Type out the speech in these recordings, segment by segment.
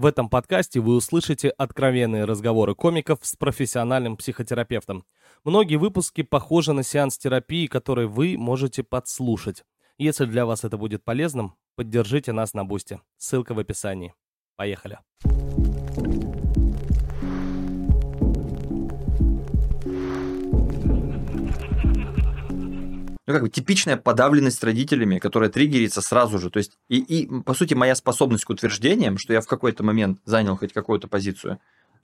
В этом подкасте вы услышите откровенные разговоры комиков с профессиональным психотерапевтом. Многие выпуски похожи на сеанс терапии, который вы можете подслушать. Если для вас это будет полезным, поддержите нас на Бусте. Ссылка в описании. Поехали. Ну, как бы типичная подавленность родителями, которая триггерится сразу же. То есть, и, и, по сути, моя способность к утверждениям, что я в какой-то момент занял хоть какую-то позицию,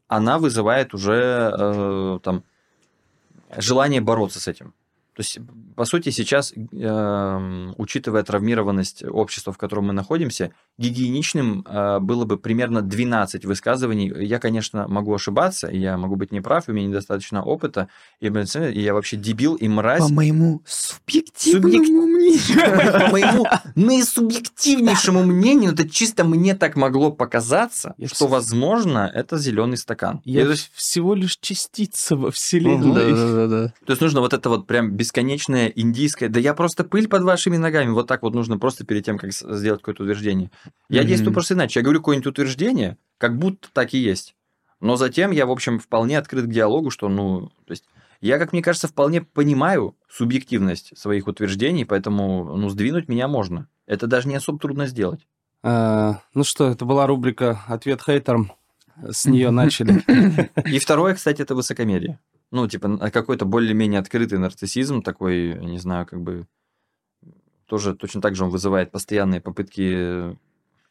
она вызывает уже э, там желание бороться с этим. То есть, по сути, сейчас, э, учитывая травмированность общества, в котором мы находимся, гигиеничным э, было бы примерно 12 высказываний. Я, конечно, могу ошибаться, я могу быть неправ, у меня недостаточно опыта, и, и я вообще дебил и мразь. По моему субъективному мнению. По моему наисубъективнейшему мнению, это чисто мне так могло показаться, что, возможно, это зеленый стакан. Я всего лишь частица во вселенной. То есть нужно вот это вот прям бесконечное индийское, да я просто пыль под вашими ногами, вот так вот нужно просто перед тем, как сделать какое-то утверждение. Я mm-hmm. действую просто иначе. Я говорю какое-нибудь утверждение, как будто так и есть. Но затем я, в общем, вполне открыт к диалогу, что, ну, то есть я, как мне кажется, вполне понимаю субъективность своих утверждений, поэтому, ну, сдвинуть меня можно. Это даже не особо трудно сделать. А, ну что, это была рубрика «Ответ хейтерам». С нее начали. И второе, кстати, это высокомерие ну, типа, какой-то более-менее открытый нарциссизм, такой, не знаю, как бы, тоже точно так же он вызывает постоянные попытки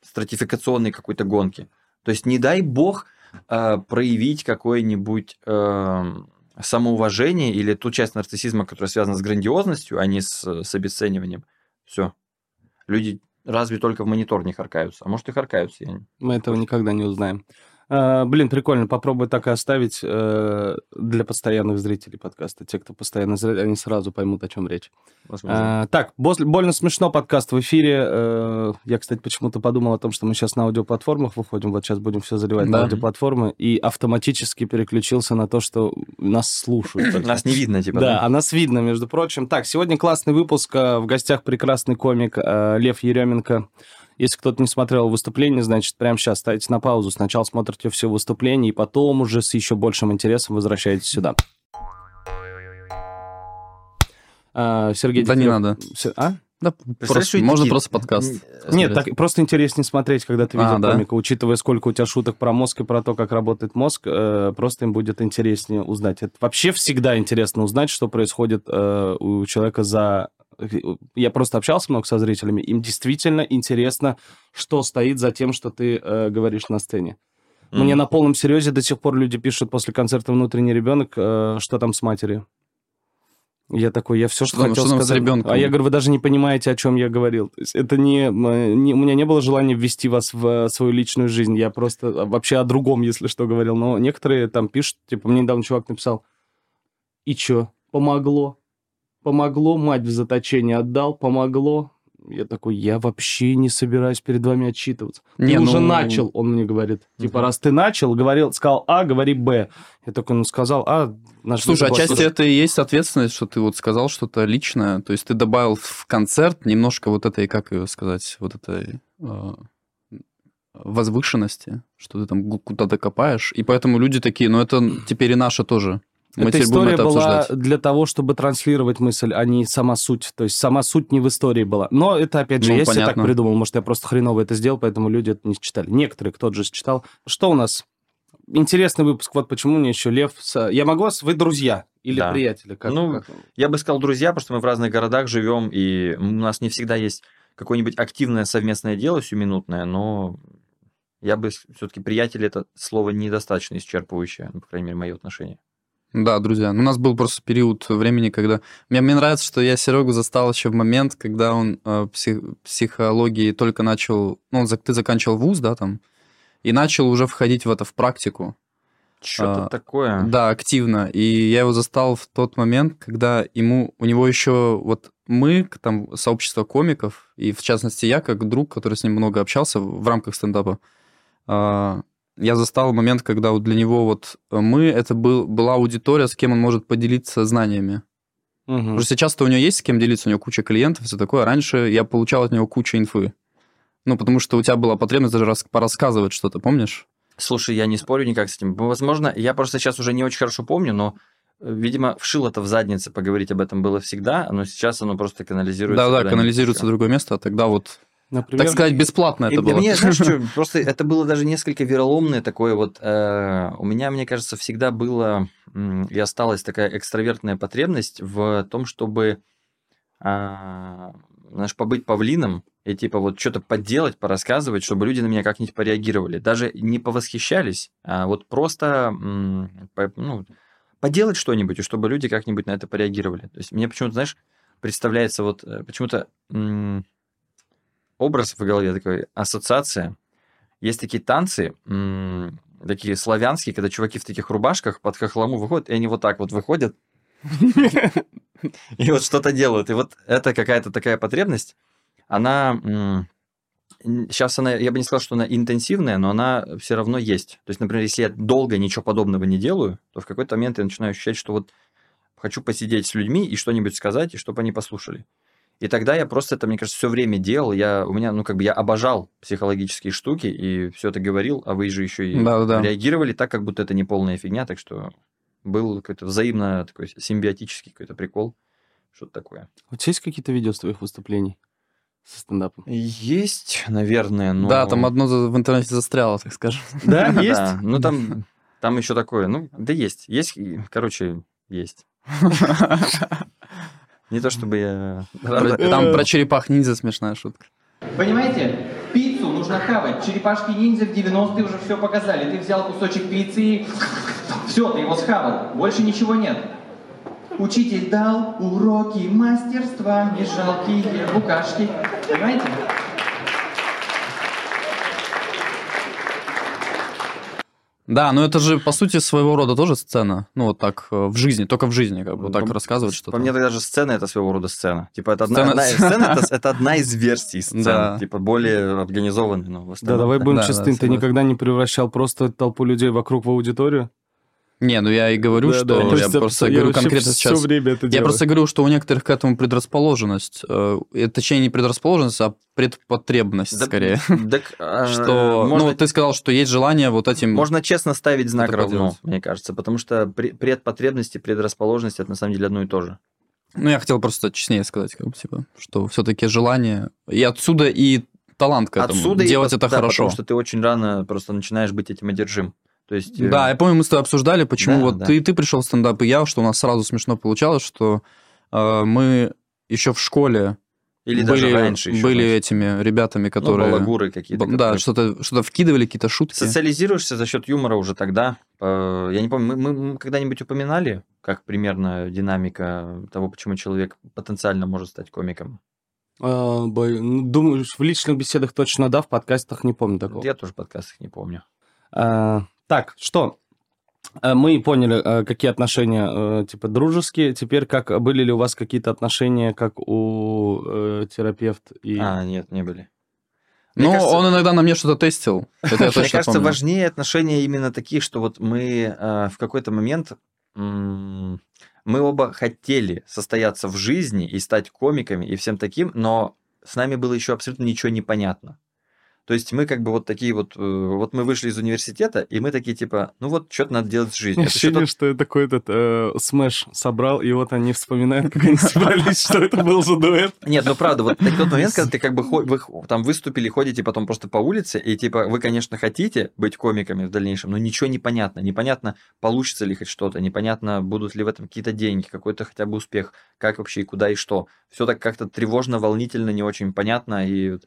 стратификационной какой-то гонки. То есть, не дай бог э, проявить какое-нибудь э, самоуважение или ту часть нарциссизма, которая связана с грандиозностью, а не с, с обесцениванием. Все. Люди разве только в монитор не харкаются. А может и харкаются. Я... Мы этого никогда не узнаем. А, блин, прикольно, попробуй так и оставить э, для постоянных зрителей подкаста. Те, кто постоянно зритель, они сразу поймут, о чем речь. А, так, больно смешно подкаст в эфире. Э, я, кстати, почему-то подумал о том, что мы сейчас на аудиоплатформах выходим, вот сейчас будем все заливать да. на аудиоплатформы, и автоматически переключился на то, что нас слушают. Нас не видно, типа. Да, а нас видно, между прочим. Так, сегодня классный выпуск. Э, в гостях прекрасный комик Лев Еременко. Если кто-то не смотрел выступление, значит, прямо сейчас ставите на паузу. Сначала смотрите все выступление, и потом уже с еще большим интересом возвращаетесь сюда. А, Сергей... Да не надо. А? Да, просто, можно просто подкаст. Нет, так просто интереснее смотреть, когда ты видел а, комика, да? учитывая, сколько у тебя шуток про мозг и про то, как работает мозг, э, просто им будет интереснее узнать. Это вообще всегда интересно узнать, что происходит э, у человека за я просто общался много со зрителями, им действительно интересно, что стоит за тем, что ты э, говоришь на сцене. Mm. Мне на полном серьезе до сих пор люди пишут после концерта «Внутренний ребенок», э, что там с матерью. Я такой, я все, что, что хотел что сказать. С ребенком? А я говорю, вы даже не понимаете, о чем я говорил. То есть это не, не... У меня не было желания ввести вас в свою личную жизнь. Я просто вообще о другом, если что, говорил. Но некоторые там пишут, типа, мне недавно чувак написал, и чё, помогло? Помогло, мать в заточение отдал, помогло. Я такой, я вообще не собираюсь перед вами отчитываться. Не, ты ну... уже начал, он мне говорит. Типа, раз ты начал, говорил, сказал А, говори Б. Я такой, ну, сказал А, наш Слушай, отчасти это и есть ответственность, что ты вот сказал что-то личное. То есть ты добавил в концерт немножко вот этой, как ее сказать, вот этой э, возвышенности, что ты там куда-то копаешь. И поэтому люди такие, ну, это теперь и наше тоже. Мы Эта история это была обсуждать. для того, чтобы транслировать мысль, а не сама суть. То есть сама суть не в истории была. Но это, опять же, ну, я себе так придумал. Может, я просто хреново это сделал, поэтому люди это не читали. Некоторые, кто же читал. Что у нас? Интересный выпуск. Вот почему мне еще Лев... С... Я могу вас... Вы друзья или да. приятели? Как, ну, как... я бы сказал друзья, потому что мы в разных городах живем, и у нас не всегда есть какое-нибудь активное совместное дело сиюминутное, но я бы все-таки приятель это слово недостаточно исчерпывающее, по крайней мере, мое отношение. Да, друзья. У нас был просто период времени, когда... Мне, мне нравится, что я Серегу застал еще в момент, когда он э, псих, психологии только начал... Ну, он, ты заканчивал вуз, да, там, и начал уже входить в это, в практику. Что-то а, такое. Да, активно. И я его застал в тот момент, когда ему, у него еще вот мы, там, сообщество комиков, и в частности я, как друг, который с ним много общался в рамках стендапа, а, я застал момент, когда вот для него вот э, мы, это был, была аудитория, с кем он может поделиться знаниями. Угу. Потому что сейчас-то у него есть с кем делиться, у него куча клиентов все такое. Раньше я получал от него кучу инфы. Ну, потому что у тебя была потребность даже рас... порассказывать что-то, помнишь? Слушай, я не спорю никак с этим. Возможно, я просто сейчас уже не очень хорошо помню, но, э, видимо, вшил это в заднице, поговорить об этом было всегда, но сейчас оно просто канализируется. Да-да, канализируется в другое место, а тогда вот Например, так сказать, бесплатно это было. Мне, знаешь, что, просто это было даже несколько вероломное такое вот. Э, у меня, мне кажется, всегда было и осталась такая экстравертная потребность в том, чтобы, э, знаешь, побыть павлином и типа вот что-то подделать, порассказывать, чтобы люди на меня как-нибудь пореагировали. Даже не повосхищались, а вот просто по, ну, поделать что-нибудь, и чтобы люди как-нибудь на это пореагировали. То есть мне почему-то, знаешь, представляется вот э, почему-то образ в голове, такой ассоциация. Есть такие танцы, такие славянские, когда чуваки в таких рубашках под хохлому выходят, и они вот так вот выходят, и вот что-то делают. И вот это какая-то такая потребность, она... Сейчас она, я бы не сказал, что она интенсивная, но она все равно есть. То есть, например, если я долго ничего подобного не делаю, то в какой-то момент я начинаю ощущать, что вот хочу посидеть с людьми и что-нибудь сказать, и чтобы они послушали. И тогда я просто это, мне кажется, все время делал. Я, у меня, ну, как бы я обожал психологические штуки и все это говорил, а вы же еще и да, да. реагировали так, как будто это не полная фигня, так что был какой-то взаимно такой симбиотический какой-то прикол, что-то такое. У тебя есть какие-то видео с твоих выступлений со стендапом? Есть, наверное, но... Да, там одно в интернете застряло, так скажем. Да, есть? Ну, там, там еще такое, ну, да есть. Есть, короче, есть. Не то чтобы я... Там про черепах ниндзя смешная шутка. Понимаете, пиццу нужно хавать. Черепашки ниндзя в 90-е уже все показали. Ты взял кусочек пиццы и... Все, ты его схавал. Больше ничего нет. Учитель дал уроки мастерства, не жалкие букашки. Понимаете? Да, но это же, по сути, своего рода тоже сцена. Ну, вот так, э, в жизни, только в жизни, как бы, так ну, рассказывать что-то. По мне тогда же сцена – это своего рода сцена. Типа, это одна, сцена, одна, сцена это, это одна из версий сцены, да. типа, более организованной. Но да, давай будем да, честны, да, ты никогда не превращал просто толпу людей вокруг в аудиторию? Не, ну я и говорю, да, что да, я просто я говорю конкретно сейчас. Время это я просто говорю, что у некоторых к этому предрасположенность, э, точнее не предрасположенность, а предпотребность да, скорее. Так, а, что, можно, ну ты сказал, что есть желание вот этим. Можно честно ставить знак равно, мне кажется, потому что предпотребность и предрасположенность это на самом деле одно и то же. Ну я хотел просто честнее сказать, как бы типа, что все-таки желание и отсюда и талант к этому. Отсюда делать и, это да, хорошо. Потому что ты очень рано просто начинаешь быть этим одержим. То есть, да, э... я помню, мы с тобой обсуждали, почему да, вот да. ты, ты пришел в стендап, и я, что у нас сразу смешно получалось, что э, мы еще в школе или были, даже раньше еще, были значит. этими ребятами, которые... Ну, балагуры какие-то. Да, которые... что-то что вкидывали, какие-то шутки. Социализируешься за счет юмора уже тогда. Я не помню, мы, мы когда-нибудь упоминали, как примерно динамика того, почему человек потенциально может стать комиком? А, ну, думаю, в личных беседах точно да, в подкастах не помню такого. Я тоже в подкастах не помню. А, так, что? Э, мы поняли, э, какие отношения, э, типа, дружеские. Теперь, как были ли у вас какие-то отношения, как у э, терапевт и... А, нет, не были. ну, кажется, он иногда на мне что-то тестил. Это я Мне кажется, помню. важнее отношения именно такие, что вот мы э, в какой-то момент мы оба хотели состояться в жизни и стать комиками и всем таким, но с нами было еще абсолютно ничего не понятно. То есть мы как бы вот такие вот, э, вот мы вышли из университета, и мы такие типа, ну вот, что-то надо делать в жизни. Ощущение, тот... что такой этот э, собрал, и вот они вспоминают, как они собрались, что это был за дуэт. Нет, ну правда, вот тот момент, когда ты как бы вы там выступили, ходите потом просто по улице, и типа вы, конечно, хотите быть комиками в дальнейшем, но ничего не понятно. Непонятно, получится ли хоть что-то, непонятно, будут ли в этом какие-то деньги, какой-то хотя бы успех, как вообще и куда и что. Все так как-то тревожно, волнительно, не очень понятно, и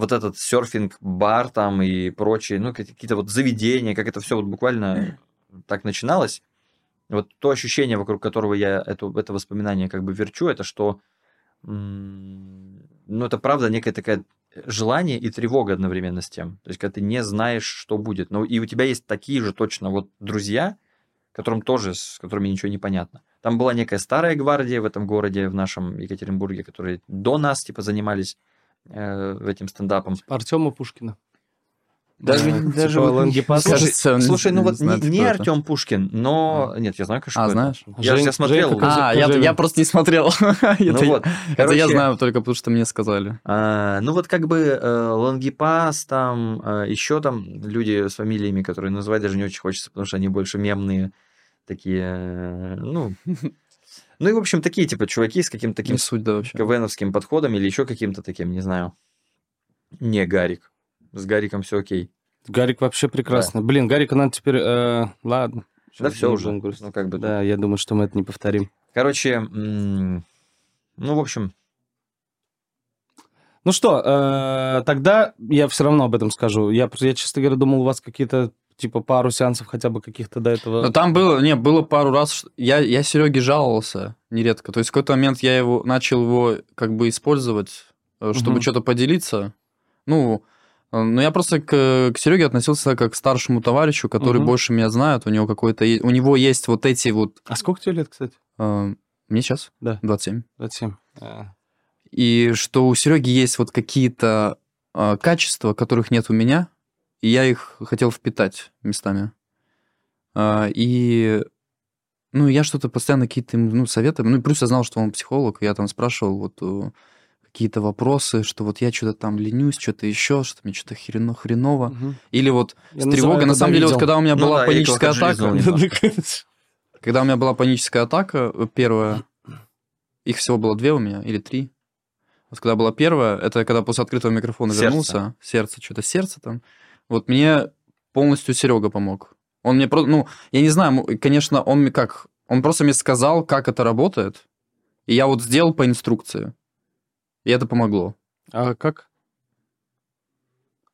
вот этот серфинг-бар там и прочие, ну, какие-то вот заведения, как это все вот буквально так начиналось. Вот то ощущение, вокруг которого я это, это воспоминание как бы верчу, это что, ну, это правда некая такая желание и тревога одновременно с тем. То есть, когда ты не знаешь, что будет. Ну, и у тебя есть такие же точно вот друзья, которым тоже, с которыми ничего не понятно. Там была некая старая гвардия в этом городе, в нашем Екатеринбурге, которые до нас, типа, занимались э, этим стендапом. Артема Пушкина. Даже, Э, даже типа вот-. Слушай, Кажется, он слушай, ну не вот не, не это. Артем Пушкин, но... Нет, я знаю, конечно, А, знаешь? Я же Жень- тебя смотрел. Козы- А, я, я просто не смотрел. Ну это, вот, это короче, я знаю только потому, что мне сказали. а, ну вот как бы э, Лангепас, там э, еще там люди с фамилиями, которые называть даже не очень хочется, потому что они больше мемные такие, э, ну... Ну и, в общем, такие, типа, чуваки с каким-то таким Не суть, да, вообще. КВНовским подходом или еще каким-то таким, не знаю. Не Гарик. С Гариком все окей. Гарик вообще прекрасно. Блин, Гарика надо теперь... э, ладно. Да Сейчас все не уже. грустить. Ну, как бы, Да, я думаю, что мы это не повторим. Короче, м, ну, в общем, Ну что, э, тогда я все равно об этом скажу. Я, я, честно говоря, думал, у вас какие-то, типа, пару сеансов хотя бы каких-то до этого... Но там было, не, было пару раз, что- я, я Сереге жаловался нередко. То есть в какой-то момент я его начал его как бы использовать, э, чтобы Мгм. что-то поделиться. Ну, э, но я просто к, к Сереге относился как к старшему товарищу, который Мгм. больше меня знает. У него какой-то, у него есть вот эти вот. А сколько тебе лет, кстати? э, мне сейчас Да. 27. 27. А, И что у Сереги есть вот какие-то качества, которых нет у меня, и я их хотел впитать местами. А, и ну, я что-то постоянно какие-то ну, советы. Ну, плюс я знал, что он психолог, и я там спрашивал вот э, какие-то вопросы, что вот я что-то там ленюсь, что-то еще, что мне что-то хрено, хреново. мгм. Или вот Я с тревогой. На самом деле, вот когда у меня Ну была да, паническая атака, когда у меня была паническая атака, э, первая, их всего было две у меня, или три. Вот когда была первая, это когда после открытого микрофона Сердце. вернулся, сердце, что-то сердце там. Вот мне полностью Серега помог. Он мне просто, ну, я не знаю, конечно, он мне как, он просто мне сказал, как это работает, и я вот сделал по инструкции, и это помогло. А как?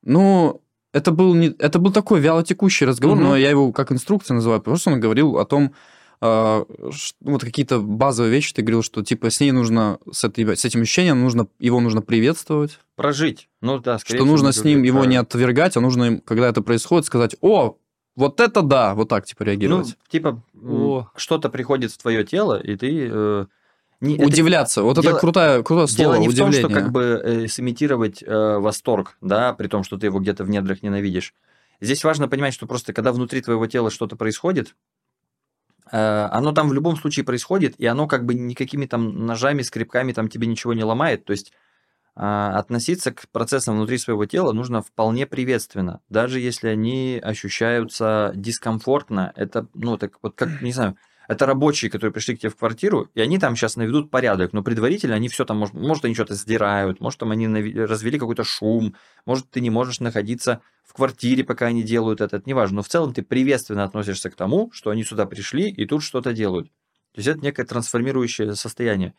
Ну, это был, не, это был такой вялотекущий разговор, Мгм. но я его как инструкция называю, потому что он говорил о том, вот какие-то базовые вещи ты говорил, что типа с ней нужно, с, этой, с этим ощущением нужно, его нужно приветствовать, прожить. Ну да, что всего, нужно с ним его не отвергать, а нужно, им, когда это происходит, сказать, о, вот это да, вот так типа Ну, реагировать. типа, м, О. что-то приходит в твое тело, и ты... э, не- это Удивляться, вот дело- это крутое, крутое слово, Дело не в том, удивление. что как бы э, сымитировать э, восторг, да, при том, что ты его где-то в недрах ненавидишь. Здесь важно понимать, что просто когда внутри твоего тела что-то происходит, оно там в любом случае происходит, и оно как бы никакими там ножами, скребками там тебе ничего не ломает. То есть а, относиться к процессам внутри своего тела нужно вполне приветственно, даже если они ощущаются дискомфортно. Это, ну, так вот как, не знаю, это рабочие, которые пришли к тебе в квартиру, и они там сейчас наведут порядок, но предварительно они все там, может, может они что-то сдирают, может, там они развели какой-то шум, может, ты не можешь находиться в квартире, пока они делают это, это неважно, но в целом ты приветственно относишься к тому, что они сюда пришли и тут что-то делают. То есть это некое трансформирующее состояние.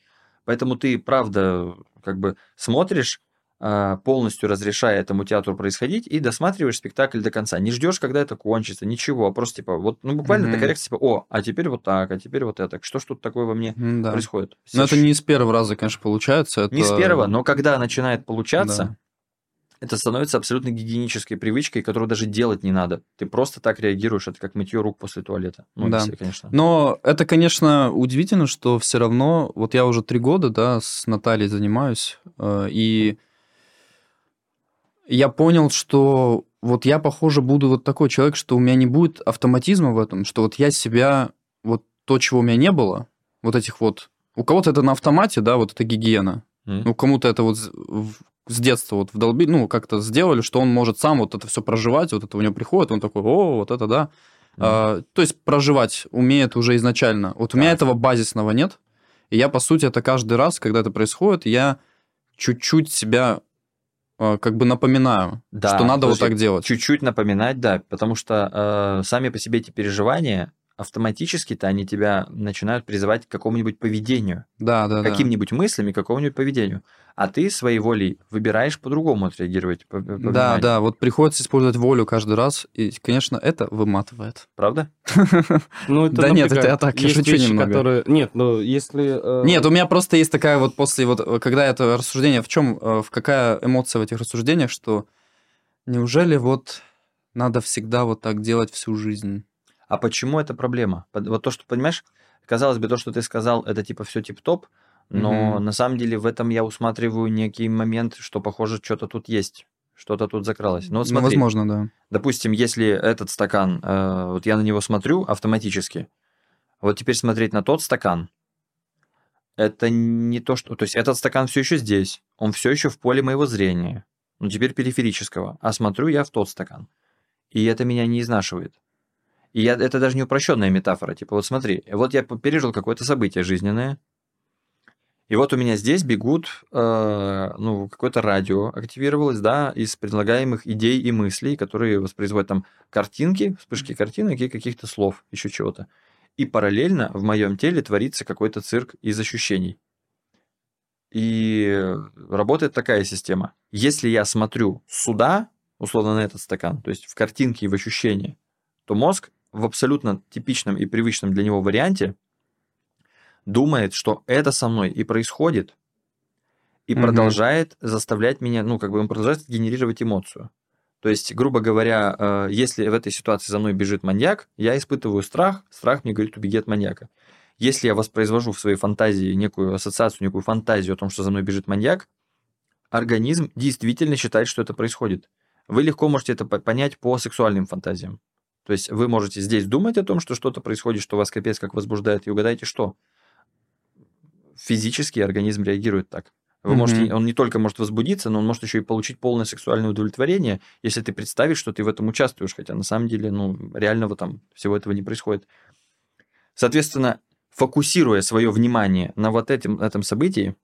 Поэтому ты, правда, как бы смотришь, полностью разрешая этому театру происходить, и досматриваешь спектакль до конца. Не ждешь, когда это кончится, ничего, а просто типа, вот, ну, буквально Мгм. такая реакция, типа, о, а теперь вот так, а теперь вот это. Что ж тут такое во мне М, да. происходит? Но это не с первого раза, конечно, получается. Это... Не с первого, но когда начинает получаться, Да. это становится абсолютно гигиенической привычкой, которую даже делать не надо. Ты просто так реагируешь, это как мытье рук после туалета. Ну, Да. если, конечно. Но это, конечно, удивительно, что все равно, вот я уже три года, да, с Натальей занимаюсь, э, и я понял, что вот я, похоже, буду вот такой человек, что у меня не будет автоматизма в этом, что вот я себя, вот то, чего у меня не было, вот этих вот... У кого-то это на автомате, да, вот это гигиена. М. Ну, кому-то это вот с- детства вот вдолбили, ну, как-то сделали, что он может сам вот это все проживать, вот это у него приходит, он такой, о, вот это да. А, то есть проживать умеет уже изначально. Вот у меня этого базисного нет. И я, по сути, это каждый раз, когда это происходит, я чуть-чуть себя как бы напоминаю, Да, что надо вот так делать. Чуть-чуть напоминать, да, потому что э, сами по себе эти переживания автоматически-то они тебя начинают призывать к какому-нибудь поведению, Да, да, да. каким-нибудь мыслями, к какому-нибудь поведению. А ты своей волей выбираешь по-другому отреагировать. по- по- Да, да, вот приходится использовать волю каждый раз, и, конечно, это выматывает. Правда? Ну, это Да нет, это я так, я шучу немного. которые... Нет, ну, если... э, Нет, у меня просто есть такая вот после вот, э, когда это рассуждение, в чем, в какая эмоция в этих рассуждениях, что неужели вот надо всегда вот так делать всю жизнь? А почему это проблема? Вот то, что, понимаешь, казалось бы, то, что ты сказал, это типа все тип-топ, но Мгм. на самом деле в этом я усматриваю некий момент, что, похоже, что-то тут есть. что-то тут закралось. Ну, вот смотри, ну, возможно, да. Допустим, если этот стакан, э, вот я на него смотрю автоматически, вот теперь смотреть на тот стакан, это не то, что... То есть этот стакан все еще здесь, он все еще в поле моего зрения, ну теперь периферического, а смотрю я в тот стакан. И это меня не изнашивает. И я, это даже не упрощенная метафора. Типа, вот смотри, вот я пережил какое-то событие жизненное, и вот у меня здесь бегут, э, ну, какое-то радио активировалось, да, из предлагаемых идей и мыслей, которые воспроизводят там картинки, вспышки картинок и каких-то слов, еще чего-то. И параллельно в моем теле творится какой-то цирк из ощущений. И работает такая система. Если я смотрю сюда, условно на этот стакан, то есть в картинке и в ощущении, то мозг в абсолютно типичном и привычном для него варианте думает, что это со мной и происходит, и угу. продолжает заставлять меня, ну, как бы он продолжает генерировать эмоцию. То есть, грубо говоря, э, если в этой ситуации за мной бежит маньяк, я испытываю страх, страх мне говорит, убеги от маньяка. Если я воспроизвожу в своей фантазии некую ассоциацию, некую фантазию о том, что за мной бежит маньяк, организм действительно считает, что это происходит. Вы легко можете это понять по сексуальным фантазиям. То есть вы можете здесь думать о том, что что-то происходит, что вас капец как возбуждает, и угадайте что физически организм реагирует так. Вы mm-hmm. можете, он не только может возбудиться, но он может еще и получить полное сексуальное удовлетворение, если ты представишь, что ты в этом участвуешь, хотя на самом деле, ну, реального там всего этого не происходит. Соответственно, фокусируя свое внимание на вот этом, этом событии,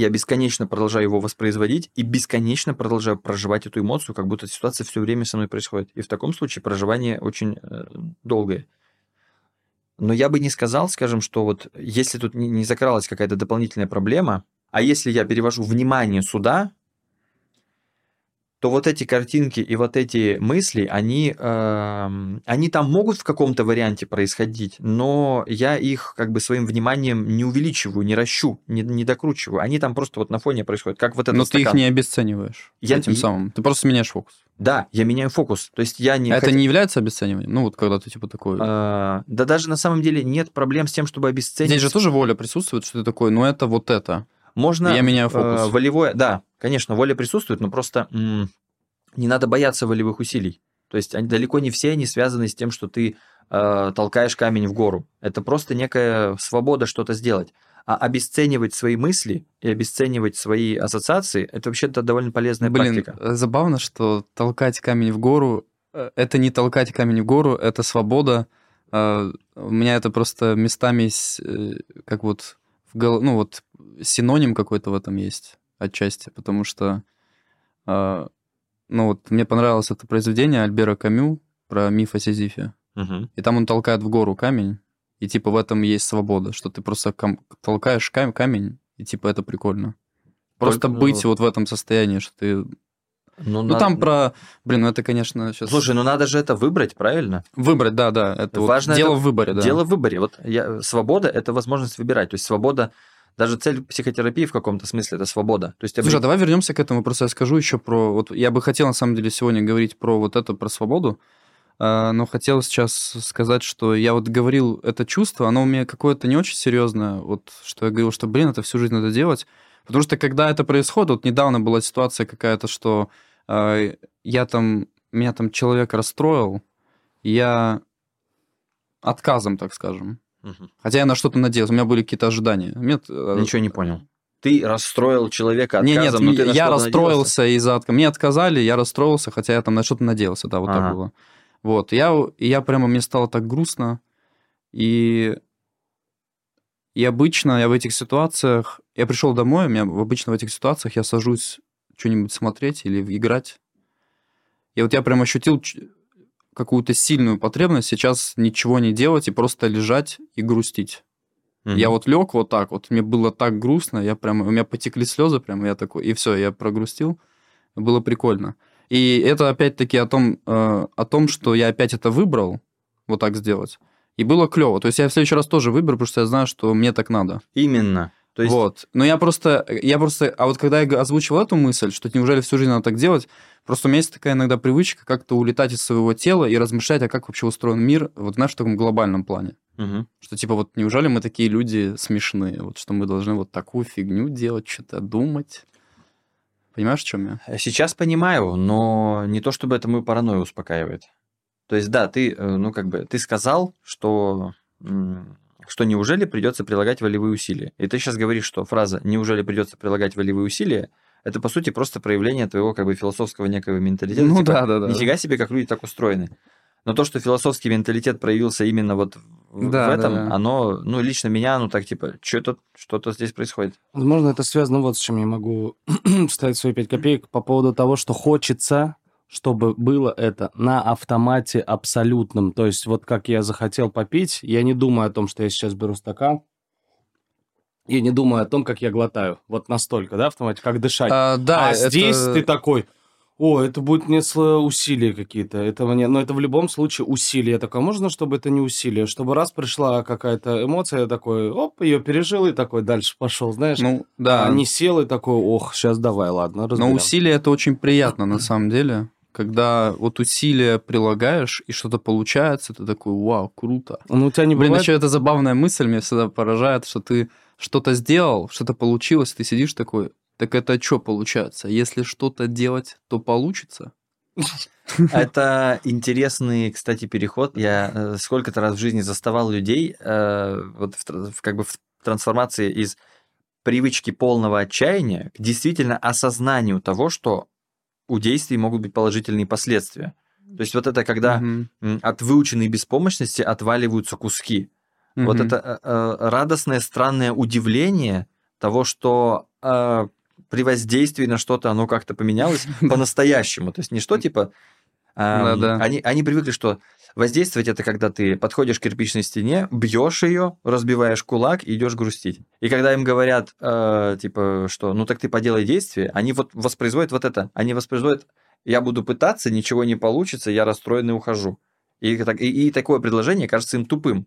я бесконечно продолжаю его воспроизводить и бесконечно продолжаю проживать эту эмоцию, как будто ситуация все время со мной происходит. И в таком случае проживание очень э, долгое. Но я бы не сказал, скажем, что вот если тут не закралась какая-то дополнительная проблема, а если я перевожу внимание сюда, то вот эти картинки и вот эти мысли, они, э, они там могут в каком-то варианте происходить, но я их как бы своим вниманием не увеличиваю, не ращу, не, не докручиваю. Они там просто вот на фоне происходят, как вот этот Но стакан. ты их не обесцениваешь я... этим самым. Ты просто меняешь фокус. Да, я меняю фокус. То есть я не... А это не является обесцениванием? Ну, вот когда ты типа такой... А, да даже на самом деле нет проблем с тем, чтобы обесценить... Здесь же тоже воля присутствует, что ты такой, ну это вот это. Можно... Я меняю фокус. Э, волевое... Да, конечно, воля присутствует, но просто не надо бояться волевых усилий. То есть они, далеко не все они связаны с тем, что ты э, толкаешь камень в гору. Это просто некая свобода что-то сделать. А обесценивать свои мысли и обесценивать свои ассоциации – это вообще-то довольно полезная Блин, практика. Блин, забавно, что толкать камень в гору э, – это не толкать камень в гору, это свобода. Э, у меня это просто местами э, как вот. Ну вот синоним какой-то в этом есть отчасти, потому что ну вот мне понравилось это произведение Альбера Камю про миф о Сизифе. Угу. И там он толкает в гору камень, и типа в этом есть свобода, что ты просто кам- толкаешь кам- камень, и типа это прикольно. Просто Только, быть ну... вот в этом состоянии, что ты ну, ну надо... там про... Блин, ну это, конечно, сейчас... Слушай, ну надо же это выбрать, правильно? Выбрать, да, да. Это Важно вот дело это... в выборе, да. Дело в выборе. Вот я... свобода – это возможность выбирать. То есть свобода... Даже цель психотерапии в каком-то смысле – это свобода. То есть, Слушай, а давай вернемся к этому. Просто я скажу еще про... Вот я бы хотел, на самом деле, сегодня говорить про вот это, про свободу. А, но хотел сейчас сказать, что я вот говорил это чувство, оно у меня какое-то не очень серьезное, вот что я говорил, что, блин, это всю жизнь надо делать, потому что когда это происходит, вот недавно была ситуация какая-то, что э, я там, меня там человек расстроил, я отказом, так скажем, угу. хотя я на что-то надеялся, у меня были какие-то ожидания. Нет, э, Ничего не понял ты расстроил человека отказом, нет, нет, но ты я расстроился из-за отказа. Мне отказали, я расстроился, хотя я там на что-то надеялся, да, вот ага. так было. Вот, я, я прямо, мне стало так грустно, и, и обычно я в этих ситуациях, я пришел домой, у меня обычно в этих ситуациях я сажусь что-нибудь смотреть или играть, и вот я прям ощутил какую-то сильную потребность сейчас ничего не делать и просто лежать и грустить. Mm-hmm. Я вот лег вот так вот, мне было так грустно, я прям, у меня потекли слезы прям, я такой, и все, я прогрустил, было прикольно. И это опять-таки о том, э, о том, что я опять это выбрал, вот так сделать. И было клево. То есть я в следующий раз тоже выберу, потому что я знаю, что мне так надо. Именно. То есть... Вот. Но я просто, я просто, а вот когда я озвучивал эту мысль, что неужели всю жизнь надо так делать, просто у меня есть такая иногда привычка как-то улетать из своего тела и размышлять, а как вообще устроен мир, вот знаешь, в таком глобальном плане. Угу. Что типа вот неужели мы такие люди смешные, вот что мы должны вот такую фигню делать, что-то думать. Понимаешь, в чем я? Сейчас понимаю, но не то чтобы это мою паранойю успокаивает. То есть, да, ты, э, ну, как бы, ты сказал, что, что неужели придется прилагать волевые усилия. И ты сейчас говоришь, что фраза «неужели придется прилагать волевые усилия» это, по сути, просто проявление твоего, как бы, философского некого менталитета. Ну, типа, да, да, да. Нифига себе, как люди так устроены. Но то, что философский менталитет проявился именно вот да, в этом, да, да. оно, ну, лично меня, ну, так, типа, что-то что-то здесь происходит. Возможно, это связано вот с чем я могу ставить свои пять копеек по поводу того, что хочется чтобы было это на автомате абсолютном. То есть вот как я захотел попить, я не думаю о том, что я сейчас беру стакан, я не думаю о том, как я глотаю. Вот настолько, да, автомате, как дышать. А, да, а это... здесь ты такой, о, это будет не усилия какие-то. Этого нет. Но это в любом случае усилие. Я такой, «А можно, чтобы это не усилие? Чтобы раз пришла какая-то эмоция, я такой, оп, ее пережил и такой дальше пошел, знаешь? Ну, да. А не сел и такой, ох, сейчас давай, ладно, разберем. Но усилие это очень приятно на самом деле когда вот усилия прилагаешь, и что-то получается, ты такой, вау, круто. Ну, у тебя не Блин, бывает... еще это забавная мысль меня всегда поражает, что ты что-то сделал, что-то получилось, ты сидишь такой, так это что получается? Если что-то делать, то получится? Это интересный, кстати, переход. Я э, сколько-то раз в жизни заставал людей э, вот в, как бы в трансформации из привычки полного отчаяния к действительно осознанию того, что у действий могут быть положительные последствия. То есть вот это когда угу. от выученной беспомощности отваливаются куски. Угу. Вот это э, э, радостное, странное удивление того, что э, при воздействии на что-то оно как-то поменялось по-настоящему. То есть не что типа... Э, они, они привыкли, что Воздействовать это когда ты подходишь к кирпичной стене, бьешь ее, разбиваешь кулак и идешь грустить. И когда им говорят, э, типа, что ну так ты поделай действие, они вот воспроизводят вот это. Они воспроизводят, я буду пытаться, ничего не получится, я расстроенный ухожу. И, и, и такое предложение кажется им тупым.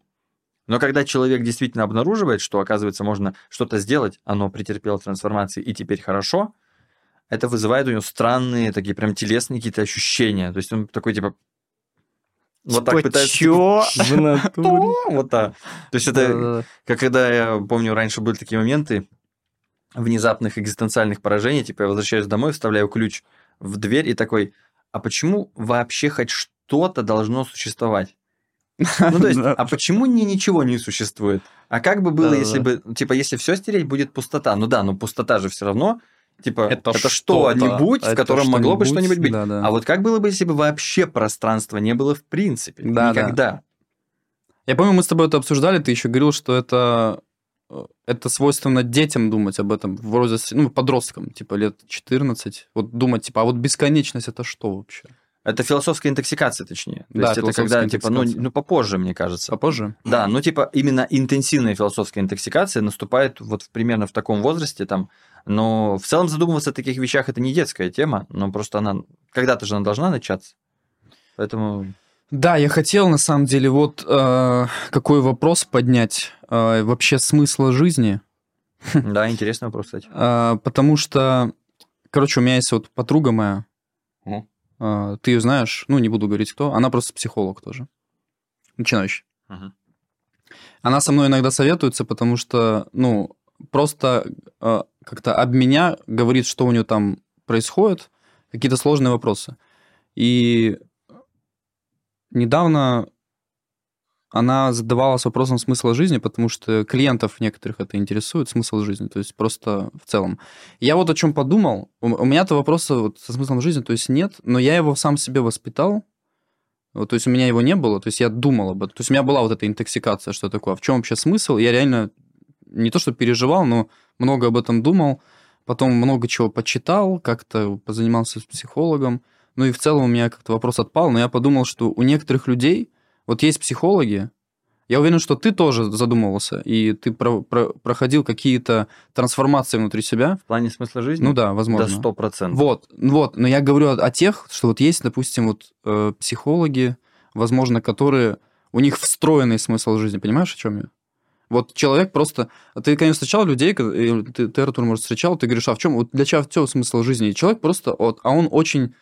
Но когда человек действительно обнаруживает, что, оказывается, можно что-то сделать, оно претерпело трансформации и теперь хорошо, это вызывает у него странные, такие прям телесные какие-то ощущения. То есть он такой, типа, вот так пытается... Чё? Вот так. То есть это, как когда я помню, раньше были такие моменты внезапных экзистенциальных поражений, типа я возвращаюсь домой, вставляю ключ в дверь и такой, а почему вообще хоть что-то должно существовать? Ну, то есть, а почему не ничего не существует? А как бы было, если бы, типа, если все стереть, будет пустота? Ну да, но пустота же все равно Типа, это, это что-нибудь, в котором что могло бы что-нибудь быть. Да, да. А вот как было бы, если бы вообще пространства не было в принципе? Да, Никогда. Да. Я помню, мы с тобой это обсуждали, ты еще говорил, что это э, это свойственно детям думать об этом, в возрасте, ну, подросткам, типа лет 14, вот думать, типа, а вот бесконечность это что вообще? Это философская интоксикация, точнее. То да, есть это когда, типа, ну, ну, попозже, мне кажется. Попозже? Да, ну, типа, именно интенсивная философская интоксикация наступает вот примерно в таком возрасте, там, но в целом задумываться о таких вещах это не детская тема, но просто она когда-то же она должна начаться. Поэтому... Да, я хотел на самом деле вот э, какой вопрос поднять. Э, вообще смысла жизни. Да, интересный вопрос, кстати. Э, потому что, короче, у меня есть вот подруга моя, а, ты ее знаешь, ну, не буду говорить кто, она просто психолог тоже, начинающий. Угу. Она со мной иногда советуется, потому что, ну, просто э, как-то об меня говорит, что у нее там происходит, какие-то сложные вопросы. И недавно она задавалась вопросом смысла жизни, потому что клиентов некоторых это интересует, смысл жизни, то есть просто в целом. Я вот о чем подумал. У меня-то вопроса вот со смыслом жизни, то есть нет, но я его сам себе воспитал, вот, то есть у меня его не было, то есть я думал об этом. То есть у меня была вот эта интоксикация, что такое, в чем вообще смысл? Я реально не то что переживал, но много об этом думал, потом много чего почитал, как-то позанимался с психологом, ну и в целом у меня как-то вопрос отпал, но я подумал, что у некоторых людей вот есть психологи, я уверен, что ты тоже задумывался, и ты про, про, проходил какие-то трансформации внутри себя. В плане смысла жизни? Ну да, возможно. Да, сто процентов. Вот, вот, но я говорю о, о тех, что вот есть, допустим, вот э, психологи, возможно, которые, у них встроенный смысл жизни, понимаешь, о чем я? Вот человек просто... Ты, конечно, встречал людей, ты, ты Артур, может, встречал, ты говоришь, а в чем, вот для чего, в чем смысл жизни? И человек просто, вот, а он очень,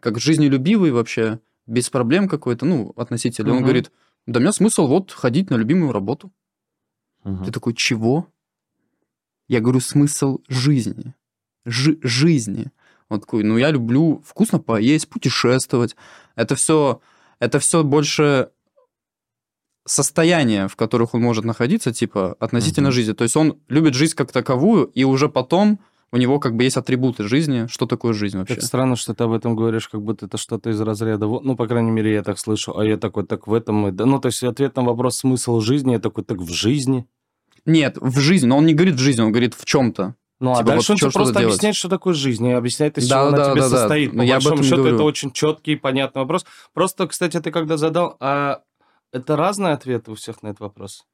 как жизнелюбивый вообще, без проблем какой-то, ну, относительно. Угу. Он говорит, да, у меня смысл вот ходить на любимую работу. Угу. Ты такой, чего? Я говорю, смысл жизни. Жи жизни. Он такой, ну, я люблю вкусно поесть, путешествовать. Это все, это все больше состояния, в которых он может находиться, типа, относительно mm-hmm. жизни. То есть он любит жизнь как таковую, и уже потом у него как бы есть атрибуты жизни. Что такое жизнь вообще? Это странно, что ты об этом говоришь, как будто это что-то из разряда... Ну, по крайней мере, я так слышу. А я такой, так в этом... Ну, то есть ответ на вопрос смысл жизни, я такой, так в жизни? Нет, в жизни. Но он не говорит в жизни, он говорит в чем-то. Ну, а типа, а дальше вот он просто делать. объясняет, что такое жизнь, и объясняет, из да, чего да, она тебе да, состоит. Да. По я большому счету, это очень четкий и понятный вопрос. Просто, кстати, ты когда задал, а это разные ответы у всех на этот вопрос?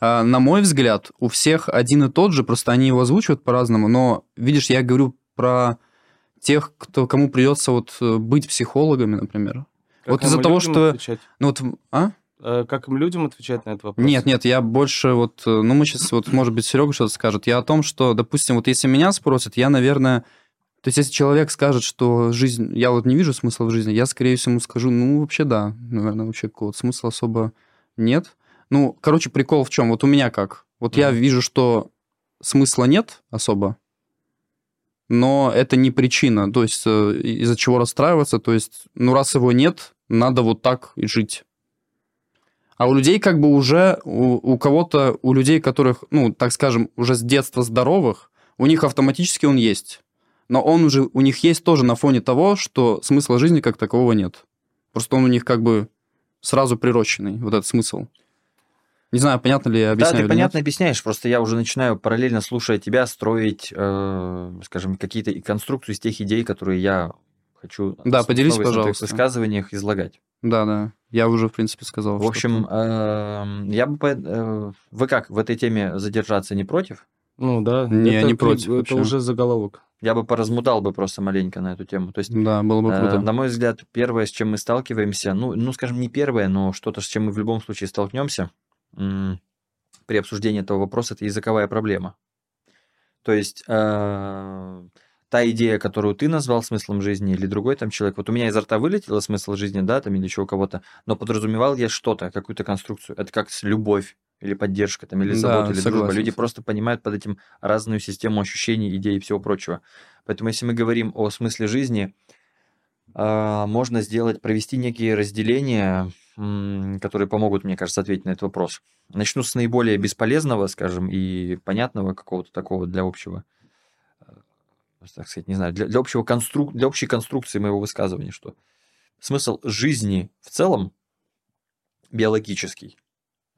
А, на мой взгляд, у всех один и тот же, просто они его озвучивают по-разному, но, видишь, я говорю про тех, кто, кому придется вот э, быть психологами, например. Как вот из-за того, что... Отвечать? Ну вот, а? Э, как им людям отвечать на этот вопрос? Нет, нет, я больше вот, э, ну мы сейчас вот, может быть, Серега что-то скажет. Я о том, что, допустим, вот если меня спросят, я, наверное, то есть если человек скажет, что жизнь, я вот не вижу смысла в жизни, я, скорее всего, скажу, ну вообще да, наверное, вообще какого-то смысла особо нет. Ну, короче, прикол в чем? Вот у меня как? Вот mm. я вижу, что смысла нет особо, но это не причина, то есть э, из-за чего расстраиваться, то есть, ну, раз его нет, надо вот так и жить. А у людей как бы уже, у, у кого-то, у людей, которых, ну, так скажем, уже с детства здоровых, у них автоматически он есть. Но он уже, у них есть тоже на фоне того, что смысла жизни как такового нет. Просто он у них как бы сразу прирощенный, вот этот смысл. Не знаю, понятно ли я объясняю. Да, ты понятно нет? объясняешь, просто я уже начинаю параллельно, слушая тебя, строить, э, скажем, какие-то конструкции из тех идей, которые я хочу да, поделись, пожалуйста. в высказываниях излагать. Да, да, я уже, в принципе, сказал. В общем, э, я бы... Э, вы как, в этой теме задержаться не против? Ну да, не, это, не против. Это уже заголовок. Я бы поразмутал бы просто маленько на эту тему. То есть, да, было бы круто. Э, на мой взгляд, первое, с чем мы сталкиваемся, ну, ну, скажем, не первое, но что-то, с чем мы в любом случае столкнемся, при обсуждении этого вопроса, это языковая проблема. То есть э, та идея, которую ты назвал смыслом жизни, или другой там человек, вот у меня изо рта вылетело смысл жизни, да, там или еще у кого-то, но подразумевал я что-то, какую-то конструкцию. Это как любовь или поддержка, там, или забота, да, или согласен. дружба. Люди просто понимают под этим разную систему ощущений, идей и всего прочего. Поэтому если мы говорим о смысле жизни, э, можно сделать, провести некие разделения которые помогут, мне кажется, ответить на этот вопрос. Начну с наиболее бесполезного, скажем, и понятного какого-то такого для общего, так сказать, не знаю, для, для, общего конструк... для общей конструкции моего высказывания, что смысл жизни в целом биологический.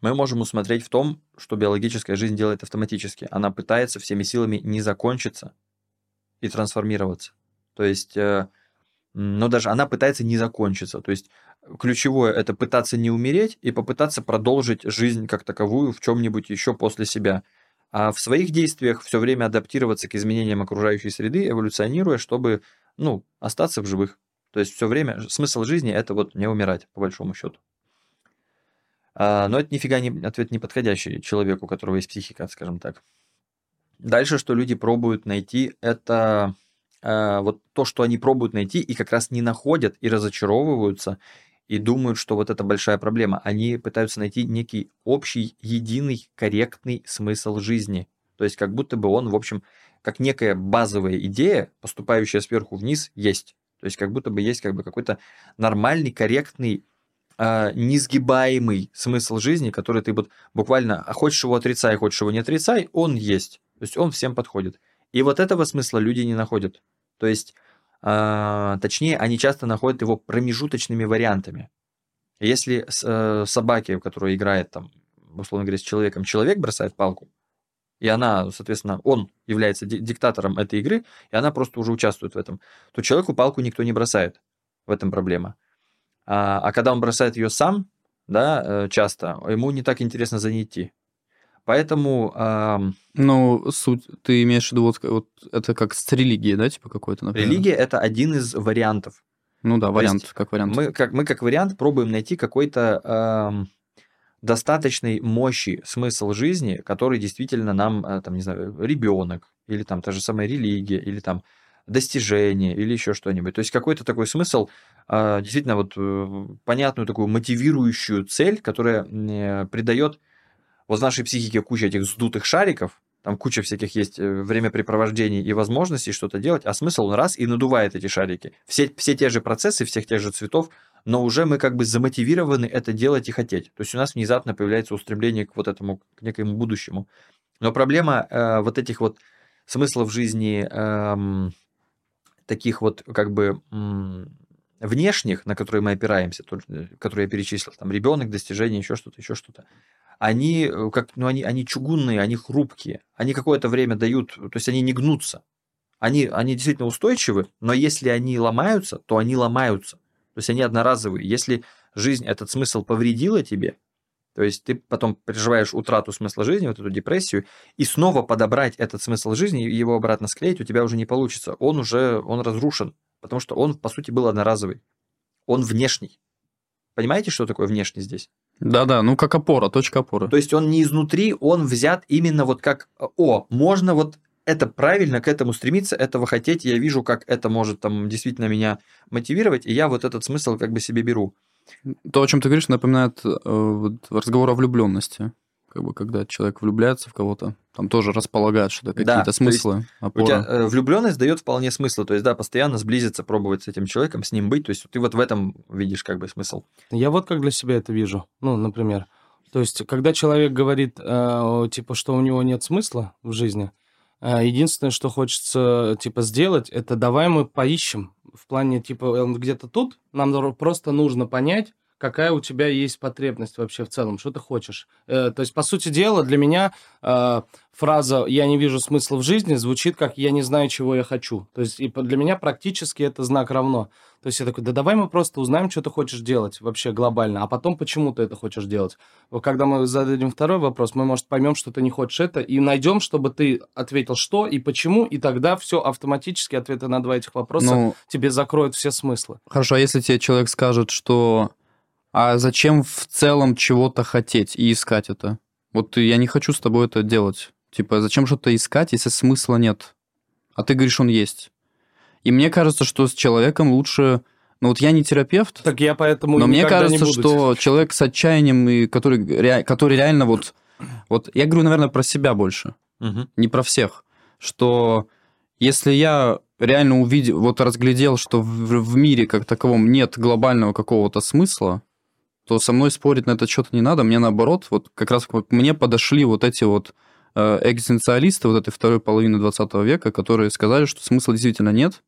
Мы можем усмотреть в том, что биологическая жизнь делает автоматически. Она пытается всеми силами не закончиться и трансформироваться. То есть, э, но даже она пытается не закончиться. То есть ключевое это пытаться не умереть и попытаться продолжить жизнь как таковую в чем-нибудь еще после себя. А в своих действиях все время адаптироваться к изменениям окружающей среды, эволюционируя, чтобы ну, остаться в живых. То есть все время смысл жизни это вот не умирать, по большому счету. А, но это нифига не ответ не подходящий человеку, у которого есть психика, скажем так. Дальше, что люди пробуют найти, это а, вот то, что они пробуют найти и как раз не находят и разочаровываются, и думают, что вот это большая проблема. Они пытаются найти некий общий, единый, корректный смысл жизни. То есть как будто бы он, в общем, как некая базовая идея, поступающая сверху вниз, есть. То есть как будто бы есть как бы какой-то нормальный, корректный, э, несгибаемый смысл жизни, который ты вот буквально, а хочешь его отрицай, хочешь его не отрицай, он есть. То есть он всем подходит. И вот этого смысла люди не находят. То есть а, точнее, они часто находят его промежуточными вариантами. Если с, э, собаке, которая играет там, условно говоря, с человеком, человек бросает палку, и она, соответственно, он является диктатором этой игры, и она просто уже участвует в этом, то человеку палку никто не бросает. В этом проблема. А, а когда он бросает ее сам, да, э, часто, ему не так интересно за ней идти. Поэтому... Эм... Ну, суть, ты имеешь в виду, вот, вот это как с религией, да, типа какой-то, например? Религия – это один из вариантов. Ну да, вариант, есть, как вариант. Мы как, мы как вариант пробуем найти какой-то эм, достаточной мощи смысл жизни, который действительно нам, э, там, не знаю, ребенок, или там та же самая религия, или там достижение, или еще что-нибудь. То есть какой-то такой смысл, э, действительно вот э, понятную такую мотивирующую цель, которая придает вот в нашей психике куча этих сдутых шариков, там куча всяких есть э, времяпрепровождений и возможностей что-то делать, а смысл он раз и надувает эти шарики. Все, все те же процессы, всех тех же цветов, но уже мы как бы замотивированы это делать и хотеть. То есть у нас внезапно появляется устремление к вот этому, к некоему будущему. Но проблема э, вот этих вот смыслов жизни, э, таких вот как бы э, внешних, на которые мы опираемся, э, которые я перечислил, там ребенок, достижение, еще что-то, еще что-то, они, э, как, ну, они, они чугунные, они хрупкие, они какое-то время дают, то есть они не гнутся. Они, они действительно устойчивы, но если они ломаются, то они ломаются. То есть они одноразовые. Если жизнь, этот смысл повредила тебе, то есть ты потом переживаешь утрату смысла жизни, вот эту депрессию, и снова подобрать этот смысл жизни и его обратно склеить у тебя уже не получится. Он уже, он разрушен, потому что он, по сути, был одноразовый. Он внешний. Понимаете, что такое внешний здесь? Да-да, ну как опора, точка опоры. То есть он не изнутри, он взят именно вот как, о, можно вот это правильно к этому стремиться, этого хотеть, я вижу, как это может там действительно меня мотивировать, и я вот этот смысл как бы себе беру. То, о чем ты говоришь, напоминает э, разговор о влюбленности. Как бы, когда человек влюбляется в кого-то, там тоже располагает что-то, какие-то да, смыслы. опора. У тебя э, влюбленность дает вполне смысл. То есть, да, постоянно сблизиться, пробовать с этим человеком, с ним быть. То есть, ты вот в этом видишь как бы смысл. Я вот как для себя это вижу. Ну, например. То есть, когда человек говорит, э, типа, что у него нет смысла в жизни, э, единственное, что хочется, типа, сделать, это давай мы поищем в плане, типа, он где-то тут, нам просто нужно понять, какая у тебя есть потребность вообще в целом, что ты хочешь. Э, то есть, по сути дела, для меня э, фраза «я не вижу смысла в жизни» звучит как «я не знаю, чего я хочу». То есть, и для меня практически это знак равно. То есть, я такой, да давай мы просто узнаем, что ты хочешь делать вообще глобально, а потом почему ты это хочешь делать. Вот когда мы зададим второй вопрос, мы, может, поймем, что ты не хочешь это, и найдем, чтобы ты ответил что и почему, и тогда все автоматически ответы на два этих вопроса ну, тебе закроют все смыслы. Хорошо, а если тебе человек скажет, что а зачем в целом чего-то хотеть и искать это? Вот я не хочу с тобой это делать. Типа, зачем что-то искать, если смысла нет? А ты говоришь, он есть. И мне кажется, что с человеком лучше... Ну вот я не терапевт. Так я поэтому Но мне кажется, что человек с отчаянием, и который, который реально вот... Вот я говорю, наверное, про себя больше. Угу. Не про всех. Что если я реально увидел, вот разглядел, что в, в мире как таковом нет глобального какого-то смысла, то со мной спорить на это что-то не надо. Мне наоборот, вот как раз мне подошли вот эти вот э, экзистенциалисты вот этой второй половины 20 века, которые сказали, что смысла действительно нет,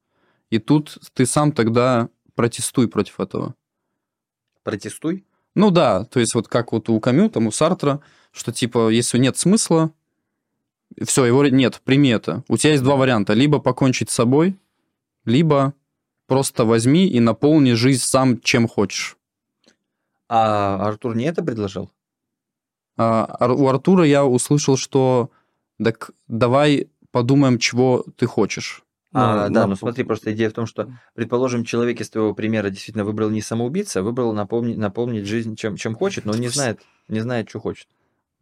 и тут ты сам тогда протестуй против этого. Протестуй? Ну да, то есть вот как вот у Камю, там у Сартра, что типа, если нет смысла, все, его нет, прими это. У тебя есть два варианта. Либо покончить с собой, либо просто возьми и наполни жизнь сам чем хочешь. А Артур не это предложил? А, у Артура я услышал, что так давай подумаем, чего ты хочешь. А, ну, да, ну смотри, просто идея в том, что, предположим, человек из твоего примера действительно выбрал не самоубийца, а выбрал напомнить, напомнить жизнь, чем, чем хочет, но не знает, не знает, что хочет.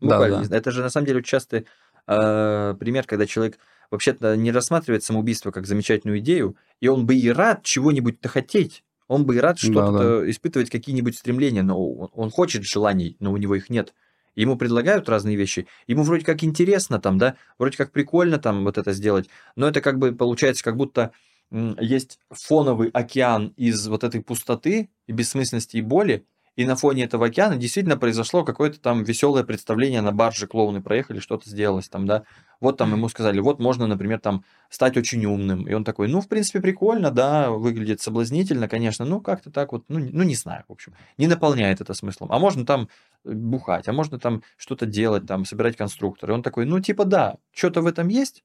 да, да. Это же на самом деле частый э, пример, когда человек вообще-то не рассматривает самоубийство как замечательную идею, и он бы и рад чего-нибудь-то хотеть, он бы и рад что-то да, да. испытывать какие-нибудь стремления, но он хочет желаний, но у него их нет. Ему предлагают разные вещи, ему вроде как интересно там, да, вроде как прикольно там вот это сделать, но это как бы получается как будто есть фоновый океан из вот этой пустоты и бессмысленности и боли, и на фоне этого океана действительно произошло какое-то там веселое представление на барже, клоуны проехали, что-то сделалось там, да. Вот там ему сказали, вот можно, например, там стать очень умным. И он такой, ну, в принципе, прикольно, да, выглядит соблазнительно, конечно, ну, как-то так вот, ну, ну, не знаю, в общем, не наполняет это смыслом. А можно там бухать, а можно там что-то делать, там, собирать конструкторы. Он такой, ну, типа, да, что-то в этом есть,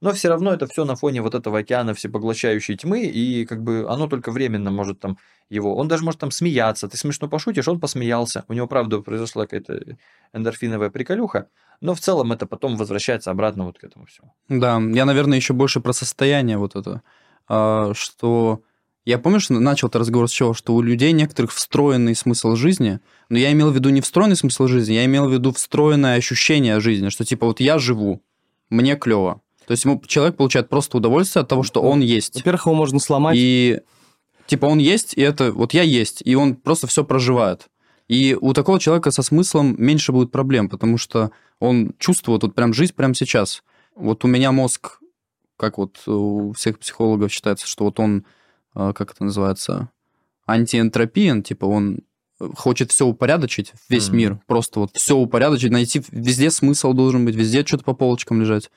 но все равно это все на фоне вот этого океана всепоглощающей тьмы, и как бы оно только временно может там его... Он даже может там смеяться, ты смешно пошутишь, он посмеялся, у него, правда, произошла какая-то эндорфиновая приколюха, но в целом это потом возвращается обратно вот к этому всему. Да, я, наверное, еще больше про состояние вот это, а, что... Я помню, что начал этот разговор с чего, что у людей некоторых встроенный смысл жизни, но я имел в виду не встроенный смысл жизни, я имел в виду встроенное ощущение жизни, что типа вот я живу, мне клево, то есть ему человек получает просто удовольствие от того, что он есть. Во-первых, его можно сломать. И типа он есть, и это вот я есть, и он просто все проживает. И у такого человека со смыслом меньше будет проблем, потому что он чувствует вот прям жизнь прямо сейчас. Вот у меня мозг, как вот у всех психологов считается, что вот он, э, как это называется, антиэнтропиен, типа он хочет все упорядочить, весь mm-hmm. мир, просто вот все упорядочить, найти везде смысл должен быть, везде что-то по полочкам лежать.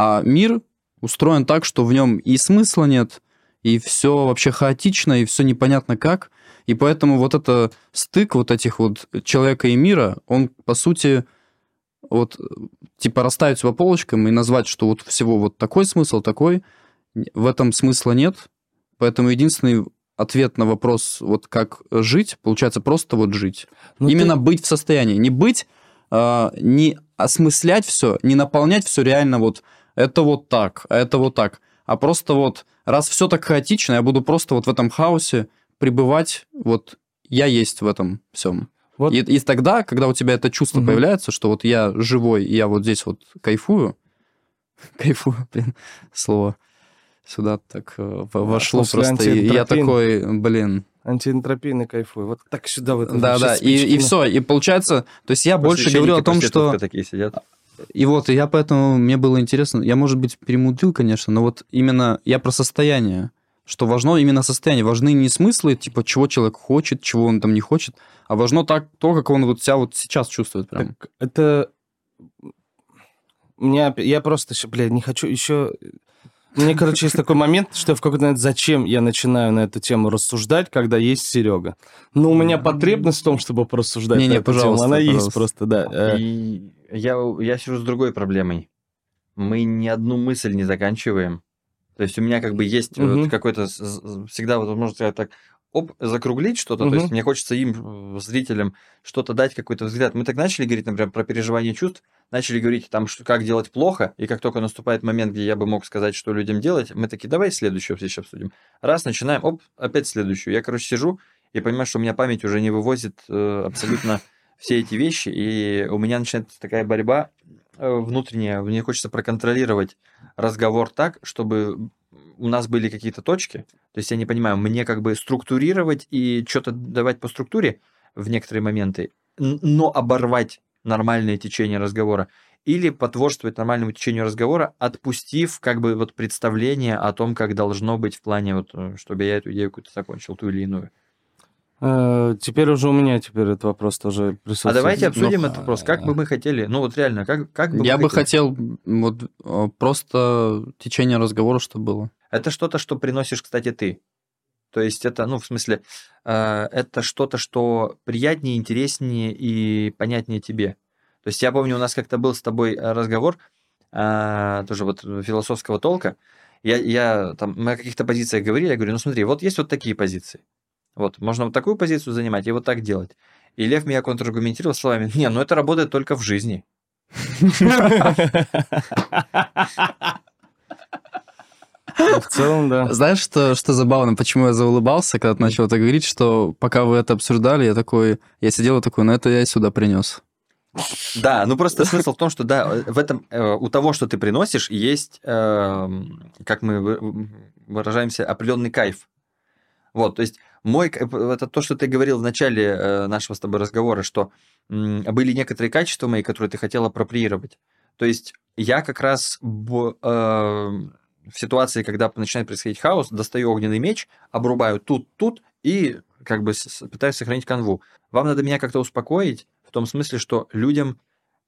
А мир устроен так, что в нем и смысла нет, и все вообще хаотично, и все непонятно как. И поэтому вот это стык вот этих вот человека и мира, он, по сути, вот типа расставить по полочкам и назвать, что вот всего вот такой смысл, такой, в этом смысла нет. Поэтому единственный ответ на вопрос, вот как жить, получается просто вот жить. Но ну, Именно ты... быть в состоянии. Не быть, э, не осмыслять все, не наполнять все реально вот это вот так, а это вот так. А просто вот, раз все так хаотично, я буду просто вот в этом хаосе пребывать, вот я есть в этом всем. Вот. И, и тогда, когда у тебя это чувство угу. появляется, что вот я живой, и я вот здесь вот кайфую, кайфую, блин, слово, сюда так э, вошло да, просто. И я такой, блин. Антиэнтропийный кайфую. Вот так сюда в этом. Да, да. И, и все. И получается, то есть я больше говорю о том, что... такие сидят. И вот, и я поэтому, мне было интересно, я, может быть, перемудрил, конечно, но вот именно я про состояние, что важно именно состояние, важны не смыслы, типа, чего человек хочет, чего он там не хочет, а важно так, то, как он вот себя вот сейчас чувствует прям. Так это... Меня, я просто, блядь, не хочу еще мне, короче, есть такой момент, что в какой-то момент зачем я начинаю на эту тему рассуждать, когда есть Серега. Ну, у меня потребность в том, чтобы порассуждать. Не, не, пожалуйста, Она пожалуйста. есть просто, да. Э. И я, я сижу с другой проблемой. Мы ни одну мысль не заканчиваем. То есть у меня как бы есть угу. вот какой-то всегда, вот, можно сказать так, оп, закруглить что-то, угу. то есть мне хочется им, зрителям, что-то дать, какой-то взгляд. Мы так начали говорить, например, про переживание чувств, начали говорить там, что, как делать плохо, и как только наступает момент, где я бы мог сказать, что людям делать, мы такие, давай следующую сейчас обсудим. Раз, начинаем, оп, опять следующую. Я, короче, сижу и понимаю, что у меня память уже не вывозит э, абсолютно все эти вещи, и у меня начинается такая борьба э, внутренняя, мне хочется проконтролировать разговор так, чтобы у нас были какие-то точки, то есть я не понимаю, мне как бы структурировать и что-то давать по структуре в некоторые моменты, но оборвать нормальное течение разговора, или потворствовать нормальному течению разговора, отпустив как бы вот представление о том, как должно быть в плане вот, э, чтобы я эту идею какую-то закончил, ту или иную. Э, теперь уже у меня теперь этот вопрос тоже присутствует. А давайте обсудим Но... этот вопрос. Как бы мы хотели, ну вот реально, как, как бы Я бы хотел вот э, просто течение разговора, чтобы было. Это что-то, что приносишь, кстати, ты. То есть это, ну, в смысле, э, это что-то, что приятнее, интереснее и понятнее тебе. То есть я помню, у нас как-то был с тобой разговор, тоже вот философского толка. Я, я там, мы о каких-то позициях говорили, я говорю, ну смотри, вот есть вот такие позиции. Вот, можно вот такую позицию занимать и вот так делать. И Лев меня контраргументировал словами, не, ну это работает только в жизни. В целом, да. Знаешь, что, что забавно, почему я заулыбался, когда ты начал это говорить, что пока вы это обсуждали, я такой, я сидел такой, ну это я сюда принес. Да, ну просто смысл в том, что да, в этом э, у того, что ты приносишь, есть, э, как мы выражаемся, определенный кайф. Вот, то есть мой, это то, что ты говорил в начале э, нашего с тобой разговора, что были некоторые качества мои, которые ты хотел апроприировать. То есть я как раз в ситуации, когда начинает происходить хаос, достаю огненный меч, обрубаю тут-тут и как бы пытаюсь сохранить канву. Вам надо меня как-то успокоить в том смысле, что людям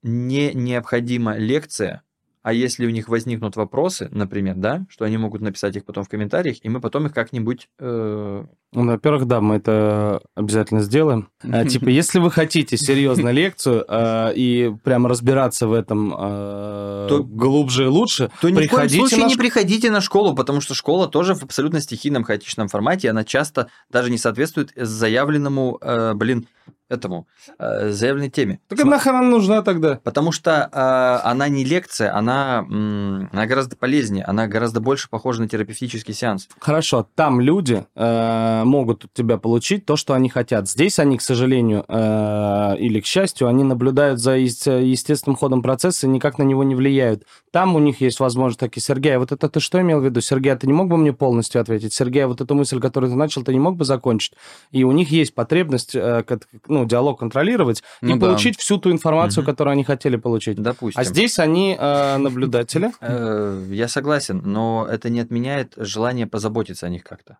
не необходима лекция, а если у них возникнут вопросы, например, да, что они могут написать их потом в комментариях, и мы потом их как-нибудь... Э... Ну, во-первых, да, мы это обязательно сделаем. А, типа, если вы хотите серьезную лекцию а, и прям разбираться в этом а, то, глубже и лучше, то ни в коем случае не приходите на школу, потому что школа тоже в абсолютно стихийном, хаотичном формате, она часто даже не соответствует заявленному, э, блин, этому э, заявленной теме. Так См... нахер она нужна тогда? Потому что э, она не лекция, она, м, она гораздо полезнее, она гораздо больше похожа на терапевтический сеанс. Хорошо, там люди э, могут от тебя получить то, что они хотят. Здесь они, к сожалению, э, или к счастью, они наблюдают за естественным ходом процесса и никак на него не влияют. Там у них есть возможность такие, Сергей, вот это ты что имел в виду? Сергей, а ты не мог бы мне полностью ответить? Сергей, а вот эту мысль, которую ты начал, ты не мог бы закончить? И у них есть потребность, э, ну, ну, диалог контролировать ну, и да. получить всю ту информацию, угу. которую они хотели получить. Допустим. А здесь они э, наблюдатели. Э, я согласен, но это не отменяет желание позаботиться о них как-то.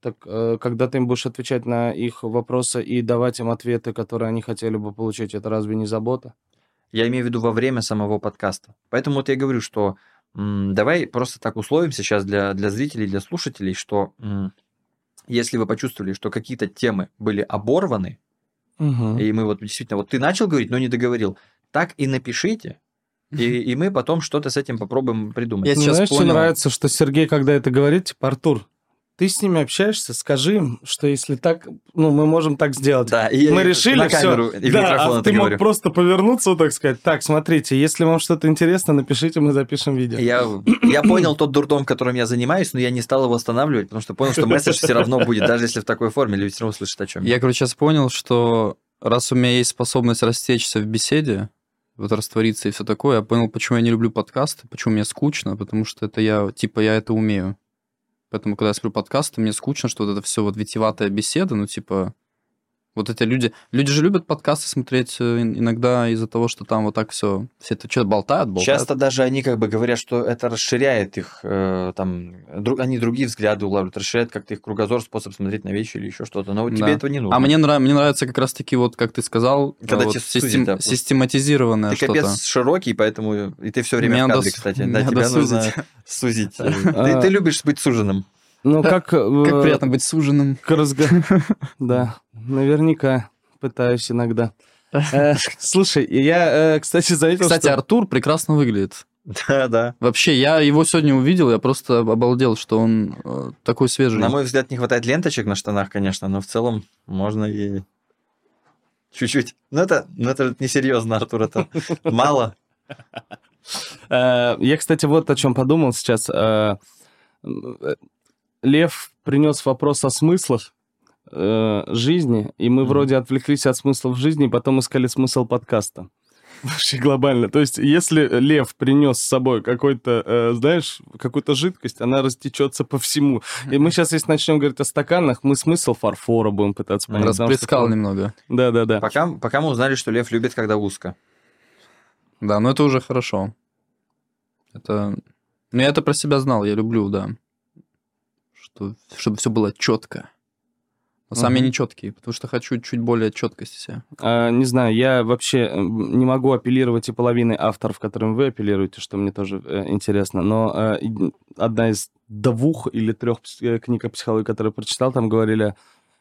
Так э, когда ты им будешь отвечать на их вопросы и давать им ответы, которые они хотели бы получить, это разве не забота? Я имею в виду во время самого подкаста. Поэтому вот я говорю, что м, давай просто так условимся сейчас для, для зрителей, для слушателей, что м, если вы почувствовали, что какие-то темы были оборваны, угу. и мы вот действительно, вот ты начал говорить, но не договорил, так и напишите, и, и мы потом что-то с этим попробуем придумать. Я сейчас Знаешь, понял. что нравится, что Сергей, когда это говорит, типа, Артур, ты с ними общаешься, скажи им, что если так, ну, мы можем так сделать. Да, и мы решили на камеру все. И да, а ты говорю. мог просто повернуться, вот так сказать. Так, смотрите, если вам что-то интересно, напишите, мы запишем видео. Я, я понял тот дурдом, которым я занимаюсь, но я не стал его останавливать, потому что понял, что месседж все равно будет, даже если в такой форме, люди все равно слышат о чем. Я, короче, сейчас понял, что раз у меня есть способность растечься в беседе, вот раствориться и все такое, я понял, почему я не люблю подкасты, почему мне скучно, потому что это я, типа, я это умею. Поэтому, когда я смотрю подкасты, мне скучно, что вот это все вот витиватая беседа, ну, типа, вот эти люди, люди же любят подкасты смотреть э, иногда из-за того, что там вот так все, все это что-то болтают, болтают. Часто даже они как бы говорят, что это расширяет их, э, там, друг, они другие взгляды улавливают, расширяет как-то их кругозор, способ смотреть на вещи или еще что-то. Но вот да. тебе этого не нужно. А мне, нрав, мне нравится как раз-таки вот, как ты сказал, Когда вот систем, да, систематизированное Ты капец широкий, поэтому и ты все время меня в кадре, дос... кстати. Да, тебя нужно сузить. Ты любишь быть суженным. Ну, как... Как э, приятно быть суженным. Да, наверняка пытаюсь иногда. Э, слушай, я, э, кстати, заметил, Кстати, Артур прекрасно выглядит. Да, да. Вообще, я его сегодня увидел, я просто обалдел, что он такой свежий. На мой взгляд, не хватает ленточек на штанах, конечно, но в целом можно и чуть-чуть. Но это, но это несерьезно, Артур, это мало. Я, кстати, вот о чем подумал сейчас. Лев принес вопрос о смыслах э, жизни, и мы mm-hmm. вроде отвлеклись от смыслов жизни, и потом искали смысл подкаста. Вообще глобально. То есть, если лев принес с собой какой-то, э, знаешь, какую-то жидкость, она растечется по всему. И мы сейчас, если начнем говорить о стаканах, мы смысл фарфора будем пытаться понять. Расплескал что... немного. Да, да, да. Пока, пока мы узнали, что лев любит, когда узко. Да, но это уже хорошо. Это. Ну, я это про себя знал, я люблю, да что, чтобы все было четко. Но сам угу. я не четкий, потому что хочу чуть более четкости себя. А, не знаю, я вообще не могу апеллировать и половины авторов, которым вы апеллируете, что мне тоже э, интересно. Но э, одна из двух или трех э, книг о психологии, которые прочитал, там говорили,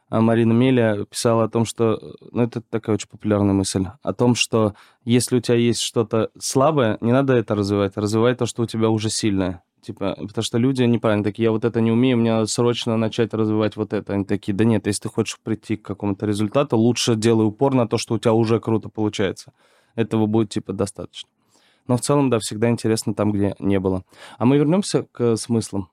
а Марина Меля писала о том, что, ну это такая очень популярная мысль, о том, что если у тебя есть что-то слабое, не надо это развивать, развивай то, что у тебя уже сильное. Типа, потому что люди неправильно такие, я вот это не умею, мне надо срочно начать развивать вот это. Они такие, да нет, если ты хочешь прийти к какому-то результату, лучше делай упор на то, что у тебя уже круто получается. Этого будет, типа, достаточно. Но в целом, да, всегда интересно там, где не было. А мы вернемся к смыслам.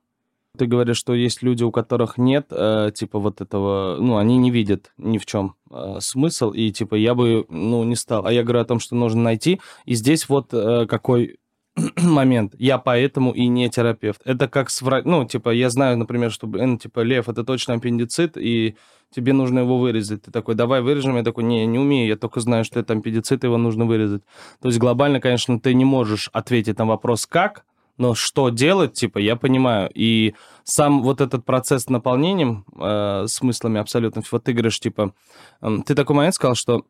Ты говоришь, что есть люди, у которых нет, э, типа, вот этого, ну, они не видят ни в чем э, смысл, и, типа, я бы, ну, не стал. А я говорю о том, что нужно найти. И здесь вот э, какой момент. Я поэтому и не терапевт. Это как с врач... Ну, типа, я знаю, например, что, ну, типа, Лев, это точно аппендицит, и тебе нужно его вырезать. Ты такой, давай вырежем. Я такой, не, не умею, я только знаю, что это аппендицит, его нужно вырезать. То есть глобально, конечно, ты не можешь ответить на вопрос «как?», но что делать, типа, я понимаю. И сам вот этот процесс наполнением э, смыслами абсолютно, вот ты говоришь, типа, э, ты такой момент сказал, что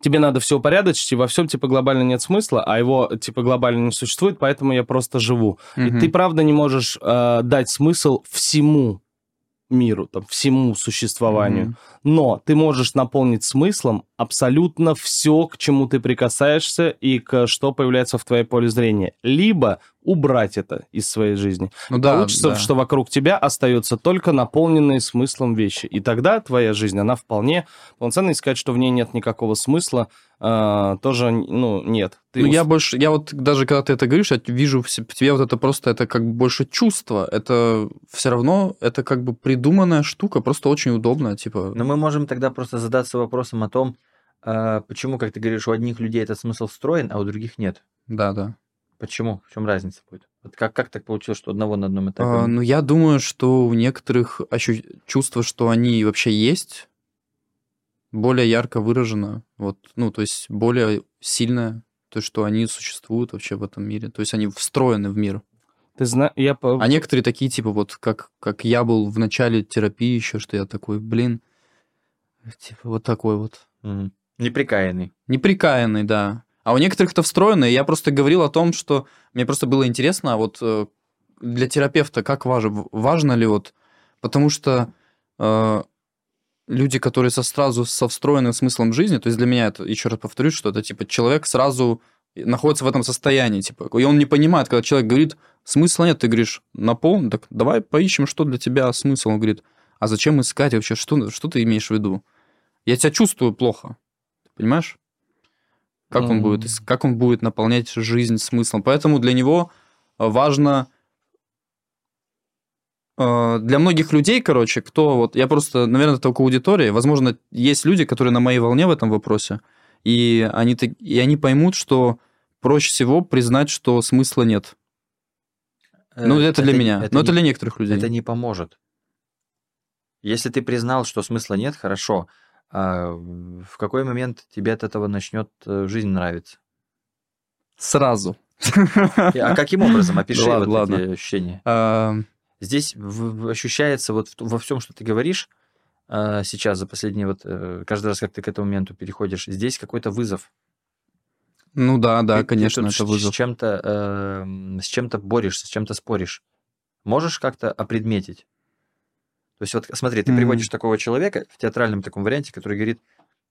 тебе надо все упорядочить, и во всем, типа, глобально нет смысла, а его, типа, глобально не существует, поэтому я просто живу. Mm-hmm. И ты, правда, не можешь э, дать смысл всему миру, там, всему существованию. Mm-hmm. Но ты можешь наполнить смыслом абсолютно все, к чему ты прикасаешься и к что появляется в твоей поле зрения. Либо убрать это из своей жизни. Ну, да, Получится, да. что вокруг тебя остаются только наполненные смыслом вещи. И тогда твоя жизнь, она вполне полноценна. И сказать, что в ней нет никакого смысла, э, тоже, ну, нет. Ты ну, уст... я больше, я вот даже когда ты это говоришь, я вижу в тебе вот это просто, это как бы больше чувство. Это все равно, это как бы придуманная штука, просто очень удобная, типа. Но мы можем тогда просто задаться вопросом о том, э, почему, как ты говоришь, у одних людей этот смысл встроен, а у других нет. Да, да. Почему? В чем разница будет? Вот как, как так получилось, что одного на одном этапе? А, ну, я думаю, что у некоторых ощу... чувство, что они вообще есть, более ярко выражено, вот, ну, то есть более сильное, то, что они существуют вообще в этом мире, то есть они встроены в мир. Ты знаешь, я... А некоторые такие, типа, вот как, как я был в начале терапии еще, что я такой, блин, типа вот такой вот. Угу. Неприкаянный. Неприкаянный, да. А у некоторых это встроено, и я просто говорил о том, что мне просто было интересно, а вот э, для терапевта как важно, важно ли вот, потому что э, люди, которые со сразу со встроенным смыслом жизни, то есть для меня это, еще раз повторюсь, что это типа человек сразу находится в этом состоянии, типа, и он не понимает, когда человек говорит, смысла нет, ты говоришь, наполнен, так давай поищем, что для тебя смысл, он говорит, а зачем искать вообще, что, что ты имеешь в виду? Я тебя чувствую плохо, понимаешь? Как он будет, как он будет наполнять жизнь смыслом? Поэтому для него важно э, для многих людей, короче, кто вот, я просто, наверное, только аудитория, возможно, есть люди, которые на моей волне в этом вопросе, и они, и они поймут, что проще всего признать, что смысла нет. Ну, это, это для меня, это но не, это для некоторых людей. Это не поможет. Если ты признал, что смысла нет, хорошо. А в какой момент тебе от этого начнет э, жизнь нравиться? Сразу. А каким образом? Опиши ладно, вот ладно. эти ощущения. А... Здесь ощущается вот во всем, что ты говоришь а, сейчас за последние вот э, каждый раз, как ты к этому моменту переходишь, здесь какой-то вызов. Ну да, да, ты, конечно, ты это вызов. С чем-то э, с чем-то борешься, с чем-то споришь. Можешь как-то опредметить? То есть вот смотри, ты mm-hmm. приводишь такого человека в театральном таком варианте, который говорит,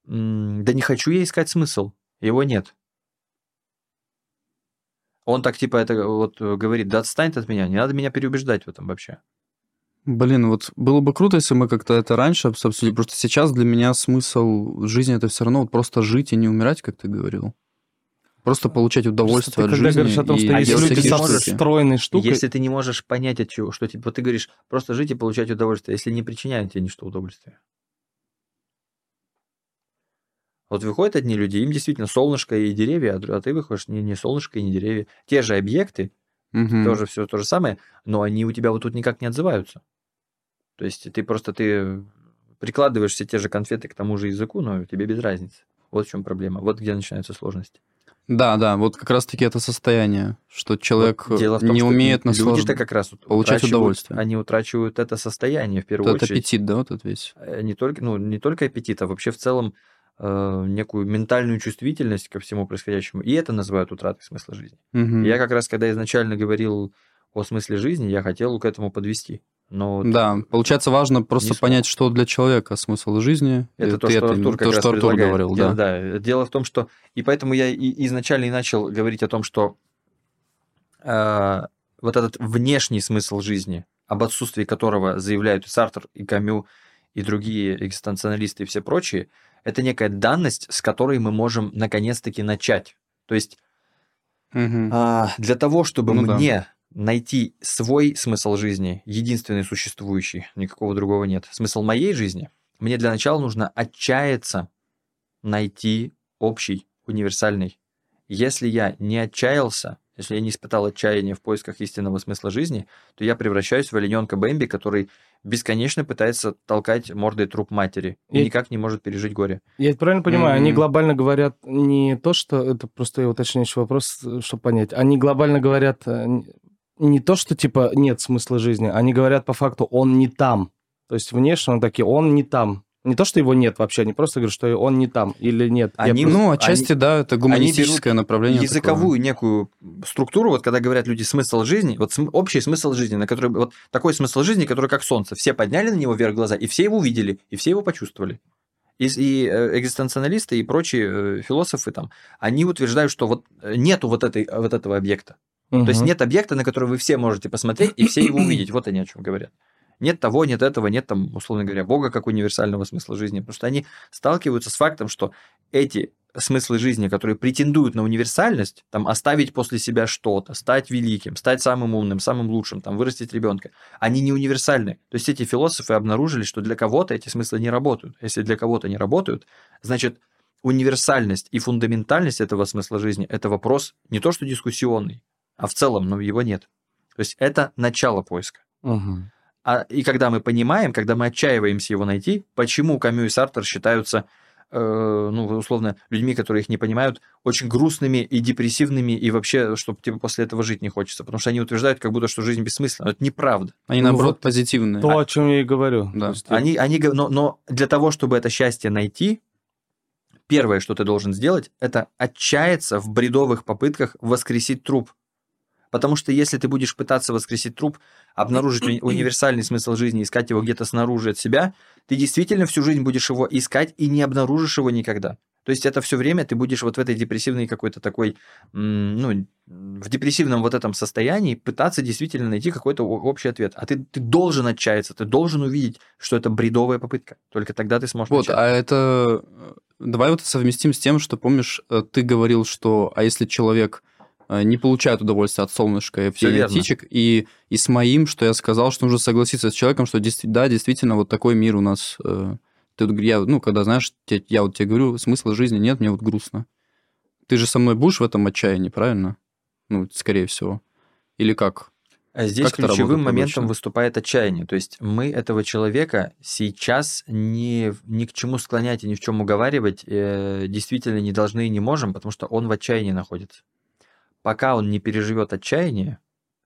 да не хочу я искать смысл, его нет. Он так типа это вот говорит, да отстань от меня, не надо меня переубеждать в этом вообще. Блин, вот было бы круто, если мы как-то это раньше обсудили, просто сейчас для меня смысл жизни это все равно вот просто жить и не умирать, как ты говорил. Просто получать удовольствие просто от жизни. Говоришь о том, что и если ты можешь встроенной штукой... Если ты не можешь понять от чего, что типа ты говоришь просто жить и получать удовольствие, если не причиняет тебе ничто удовольствия. Вот выходят одни люди, им действительно солнышко и деревья, а ты выходишь не, не солнышко и не деревья. Те же объекты, угу. тоже все то же самое, но они у тебя вот тут никак не отзываются. То есть ты просто ты прикладываешь все те же конфеты к тому же языку, но тебе без разницы. Вот в чем проблема. Вот где начинаются сложности. Да, да, вот как раз-таки это состояние, что человек вот дело в том, не что умеет наслаждаться. Люди-то как раз получать удовольствие. Они утрачивают это состояние в первую вот очередь. аппетит, да, вот этот весь. Э, не только, ну, не только аппетит, а вообще в целом э, некую ментальную чувствительность ко всему происходящему. И это называют утратой смысла жизни. Угу. Я как раз, когда изначально говорил о смысле жизни, я хотел к этому подвести. Но да, получается важно просто понять, что для человека смысл жизни. Это то, что Артур, как то, что Артур говорил. Да. да. Дело в том, что... И поэтому я и изначально и начал говорить о том, что э, вот этот внешний смысл жизни, об отсутствии которого заявляют и Сартер, и Камю, и другие экзистенциалисты и все прочие, это некая данность, с которой мы можем наконец-таки начать. То есть угу. а, для того, чтобы ну, мне да найти свой смысл жизни, единственный существующий, никакого другого нет. Смысл моей жизни, мне для начала нужно отчаяться найти общий, универсальный. Если я не отчаялся, если я не испытал отчаяния в поисках истинного смысла жизни, то я превращаюсь в олененка Бэмби, который бесконечно пытается толкать мордой труп матери и, и никак не может пережить горе. Я это правильно понимаю? Mm-hmm. Они глобально говорят не то, что... Это просто уточняющий вопрос, чтобы понять. Они глобально говорят э, не то, что типа нет смысла жизни, они говорят по факту, он не там. То есть внешне он такие, он не там. Не то, что его нет вообще, они просто говорят, что он не там или нет. Они, Я... Ну, отчасти, они, да, это гуманистическое направление. Языковую такое. некую структуру, вот когда говорят люди смысл жизни, вот см, общий смысл жизни, на который вот такой смысл жизни, который как солнце. Все подняли на него вверх глаза, и все его увидели, и все его почувствовали. И, и э, экзистенциалисты, и прочие э, философы там, они утверждают, что вот э, нету вот, этой, вот этого объекта. Угу. То есть нет объекта, на который вы все можете посмотреть и все его увидеть. Вот они о чем говорят. Нет того, нет этого, нет там, условно говоря, Бога как универсального смысла жизни. Потому что они сталкиваются с фактом, что эти смыслы жизни, которые претендуют на универсальность, там оставить после себя что-то, стать великим, стать самым умным, самым лучшим, там вырастить ребенка, они не универсальны. То есть эти философы обнаружили, что для кого-то эти смыслы не работают. Если для кого-то не работают, значит универсальность и фундаментальность этого смысла жизни – это вопрос не то что дискуссионный, а в целом, ну, его нет. То есть это начало поиска. Угу. А, и когда мы понимаем, когда мы отчаиваемся его найти, почему Камю и Сартер считаются э, ну, условно, людьми, которые их не понимают, очень грустными и депрессивными, и вообще, чтобы тебе после этого жить не хочется. Потому что они утверждают, как будто, что жизнь бессмысленна. Это неправда. Они, ну, наоборот, вот позитивные. То, о чем я и говорю. Да. Есть, они, они, но, но для того, чтобы это счастье найти, первое, что ты должен сделать, это отчаяться в бредовых попытках воскресить труп. Потому что если ты будешь пытаться воскресить труп, обнаружить универсальный смысл жизни, искать его где-то снаружи от себя, ты действительно всю жизнь будешь его искать и не обнаружишь его никогда. То есть это все время ты будешь вот в этой депрессивной какой-то такой, ну, в депрессивном вот этом состоянии пытаться действительно найти какой-то общий ответ. А ты, ты должен отчаяться, ты должен увидеть, что это бредовая попытка. Только тогда ты сможешь Вот, начать. а это... Давай вот совместим с тем, что, помнишь, э, ты говорил, что а если человек э, не получает удовольствия от солнышка и птичек, и, и с моим, что я сказал, что нужно согласиться с человеком, что да, действительно, вот такой мир у нас э, ты, я, ну, когда, знаешь, я вот тебе говорю, смысла жизни нет, мне вот грустно. Ты же со мной будешь в этом отчаянии, правильно? Ну, скорее всего. Или как? А здесь как ключевым моментом обычно? выступает отчаяние. То есть мы этого человека сейчас ни, ни к чему склонять и ни в чем уговаривать э, действительно не должны и не можем, потому что он в отчаянии находится. Пока он не переживет отчаяние,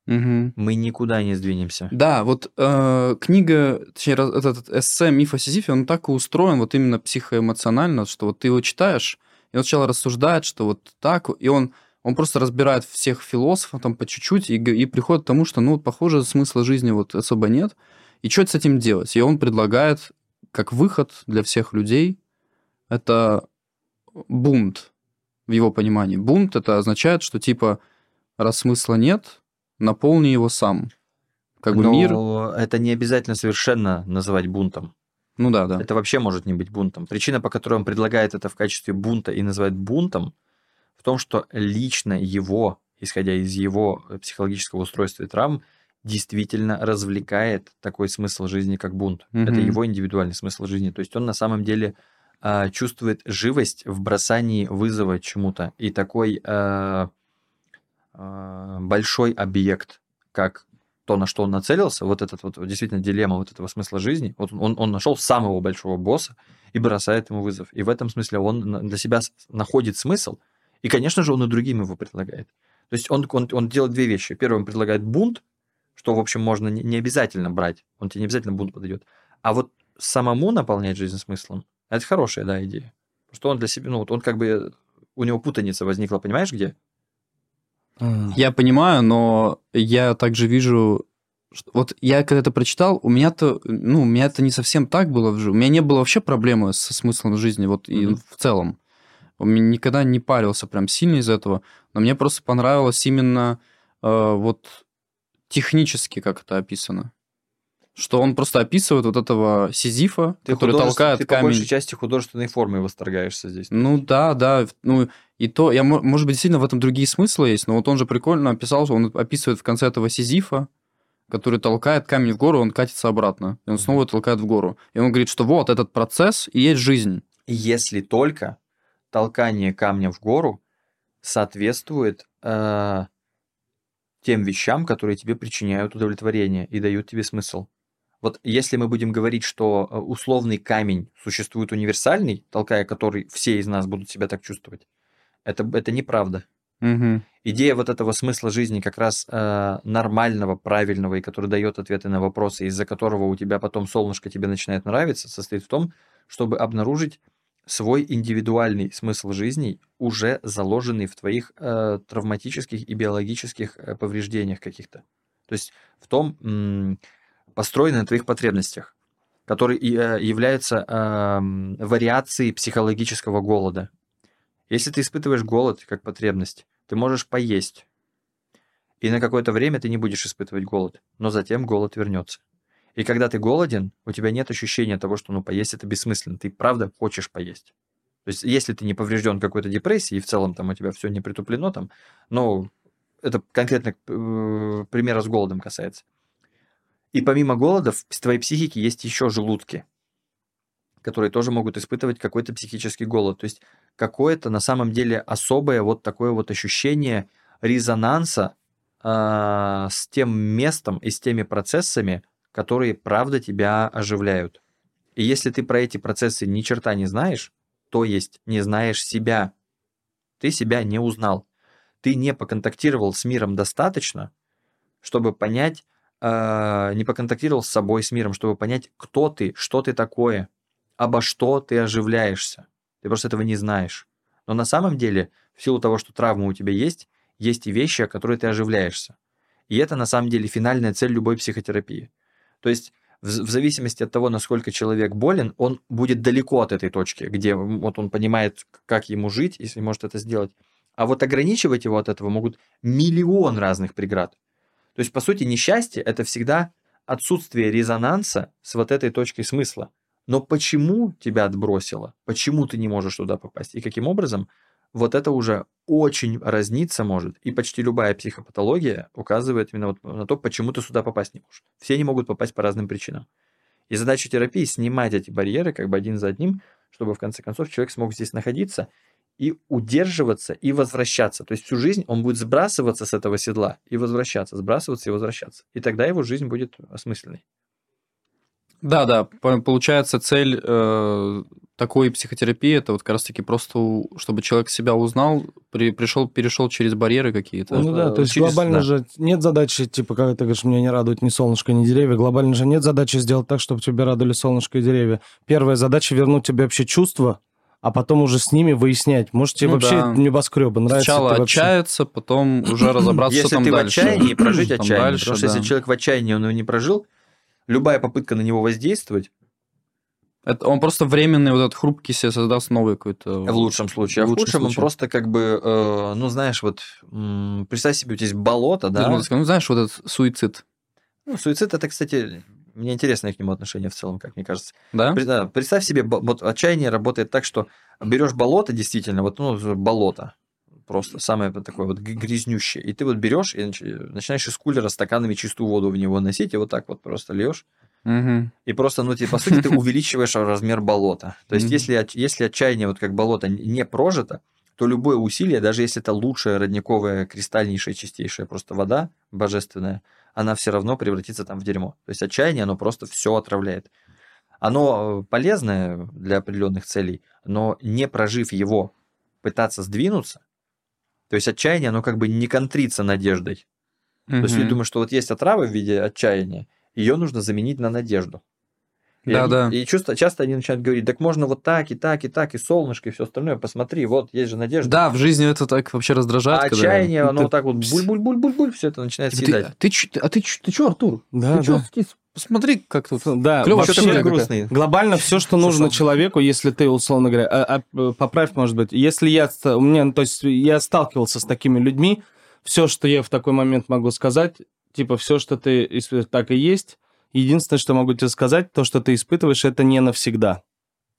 Угу. Мы никуда не сдвинемся. Да, вот э, книга, точнее, этот эссе «Миф о Сизифе», он так и устроен вот именно психоэмоционально, что вот ты его читаешь, и он сначала рассуждает, что вот так, и он, он просто разбирает всех философов там по чуть-чуть и, и приходит к тому, что, ну, похоже, смысла жизни вот особо нет, и что с этим делать? И он предлагает как выход для всех людей это бунт в его понимании. Бунт это означает, что типа раз смысла нет, наполни его сам. Как бы Но мир... это не обязательно совершенно называть бунтом. Ну да, да. Это вообще может не быть бунтом. Причина, по которой он предлагает это в качестве бунта и называет бунтом, в том, что лично его, исходя из его психологического устройства и травм, действительно развлекает такой смысл жизни, как бунт. Mm-hmm. Это его индивидуальный смысл жизни. То есть он на самом деле э, чувствует живость в бросании вызова чему-то. И такой э, а, большой объект, как то, на что он нацелился, вот этот вот действительно дилемма вот этого смысла жизни, вот он, он нашел самого большого босса и бросает ему вызов. И в этом смысле он для себя находит смысл, и, конечно же, он и другим его предлагает. То есть он, он, он делает две вещи. Первое, он предлагает бунт, что, в общем, можно не, не обязательно брать, он тебе не обязательно бунт подойдет. А вот самому наполнять жизнь смыслом, это хорошая, да, идея. Что он для себя, ну, вот он как бы, у него путаница возникла, понимаешь, где? Я понимаю, но я также вижу, что, вот я когда это прочитал, у меня-то, ну, у меня это не совсем так было. У меня не было вообще проблемы со смыслом жизни, вот mm-hmm. и в целом. У меня никогда не парился прям сильно из этого, но мне просто понравилось именно э, вот технически, как это описано что он просто описывает вот этого Сизифа, ты который толкает ты камень. Ты по большей части художественной формой восторгаешься здесь. Ну да, да. Ну и то, я, может быть, действительно в этом другие смыслы есть, но вот он же прикольно описал, что он описывает в конце этого Сизифа, который толкает камень в гору, он катится обратно. И он снова толкает в гору. И он говорит, что вот этот процесс и есть жизнь. Если только толкание камня в гору соответствует э, тем вещам, которые тебе причиняют удовлетворение и дают тебе смысл. Вот если мы будем говорить, что э, условный камень существует универсальный, толкая который все из нас будут себя так чувствовать, это, это неправда. Угу. Идея вот этого смысла жизни как раз э, нормального, правильного, и который дает ответы на вопросы, из-за которого у тебя потом солнышко тебе начинает нравиться, состоит в том, чтобы обнаружить свой индивидуальный смысл жизни, уже заложенный в твоих э, травматических и биологических э, повреждениях каких-то. То есть в том, построены на твоих потребностях, которые э, являются э, вариацией психологического голода. Если ты испытываешь голод как потребность, ты можешь поесть. И на какое-то время ты не будешь испытывать голод, но затем голод вернется. И когда ты голоден, у тебя нет ощущения того, что ну поесть это бессмысленно. Ты правда хочешь поесть. То есть, если ты не поврежден какой-то депрессией, и в целом там у тебя все не притуплено, там, ну, это конкретно э, примера с голодом касается. И помимо голода в твоей психике есть еще желудки, которые тоже могут испытывать какой-то психический голод. То есть какое-то на самом деле особое вот такое вот ощущение резонанса э, с тем местом и с теми процессами, которые правда тебя оживляют. И если ты про эти процессы ни черта не знаешь, то есть не знаешь себя. Ты себя не узнал. Ты не поконтактировал с миром достаточно, чтобы понять, э, не поконтактировал с собой, с миром, чтобы понять, кто ты, что ты такое, обо что ты оживляешься. Ты просто этого не знаешь. Но на самом деле, в силу того, что травма у тебя есть, есть и вещи, о которых ты оживляешься. И это на самом деле финальная цель любой психотерапии. То есть в, в зависимости от того, насколько человек болен, он будет далеко от этой точки, где вот он понимает, как ему жить, если может это сделать. А вот ограничивать его от этого могут миллион разных преград. То есть, по сути, несчастье – это всегда отсутствие резонанса с вот этой точкой смысла. Но почему тебя отбросило? Почему ты не можешь туда попасть? И каким образом? Вот это уже очень разниться может. И почти любая психопатология указывает именно вот на то, почему ты сюда попасть не можешь. Все не могут попасть по разным причинам. И задача терапии снимать эти барьеры как бы один за одним, чтобы в конце концов человек смог здесь находиться и удерживаться и возвращаться. То есть всю жизнь он будет сбрасываться с этого седла и возвращаться, сбрасываться и возвращаться. И тогда его жизнь будет осмысленной. Да, да, получается цель э, такой психотерапии это вот как раз таки просто, чтобы человек себя узнал, при, пришел, перешел через барьеры какие-то. Ну да, то есть через, глобально да. же нет задачи, типа, как ты говоришь, меня не радует ни солнышко, ни деревья, глобально же нет задачи сделать так, чтобы тебя радовали солнышко и деревья. Первая задача вернуть тебе вообще чувства, а потом уже с ними выяснять. Может, тебе ну, вообще да. небоскребы нравятся? Сначала отчаяться, вообще... потом уже разобраться, что там дальше. Если ты в отчаянии, прожить отчаяние. Потому что если человек в отчаянии, он его не прожил, любая попытка на него воздействовать... Это он просто временный вот этот хрупкий себе создаст новый какой-то... В лучшем случае. А в, в худшем случае. он просто как бы, э, ну, знаешь, вот, м- представь себе, у тебя есть болото, да? Ну, знаешь, вот этот суицид. Ну, суицид, это, кстати, мне интересно к нему отношение в целом, как мне кажется. Да? Представь себе, вот отчаяние работает так, что берешь болото, действительно, вот ну, болото, просто самое такое вот грязнющее. И ты вот берешь и начинаешь из кулера стаканами чистую воду в него носить, и вот так вот просто льешь. Угу. И просто, ну, ты, по сути, ты увеличиваешь размер болота. То есть, если, если отчаяние, вот как болото, не прожито, то любое усилие, даже если это лучшая родниковая, кристальнейшая, чистейшая просто вода, божественная, она все равно превратится там в дерьмо. То есть отчаяние, оно просто все отравляет. Оно полезное для определенных целей, но не прожив его, пытаться сдвинуться, то есть отчаяние, оно как бы не контрится надеждой. Mm-hmm. То есть я думаю, что вот есть отрава в виде отчаяния, ее нужно заменить на надежду. И да, они, да. И чувство, часто они начинают говорить, так можно вот так, и так, и так, и солнышко, и все остальное. Посмотри, вот, есть же надежда. Да, в жизни это так вообще раздражает. А когда... отчаяние, оно вот так вот буль-буль-буль-буль-буль, все это начинает типа, съедать. Ты, ты, а ты, ты что, Артур? Да, ты да. Чё, посмотри, как тут. Да, Клёво, вообще такой грустный. Глобально все, что нужно человеку, если ты, условно говоря, а, а, поправь, может быть, если я, у меня, то есть я сталкивался с такими людьми, все, что я в такой момент могу сказать, типа, все, что ты так и есть, Единственное, что могу тебе сказать, то, что ты испытываешь, это не навсегда.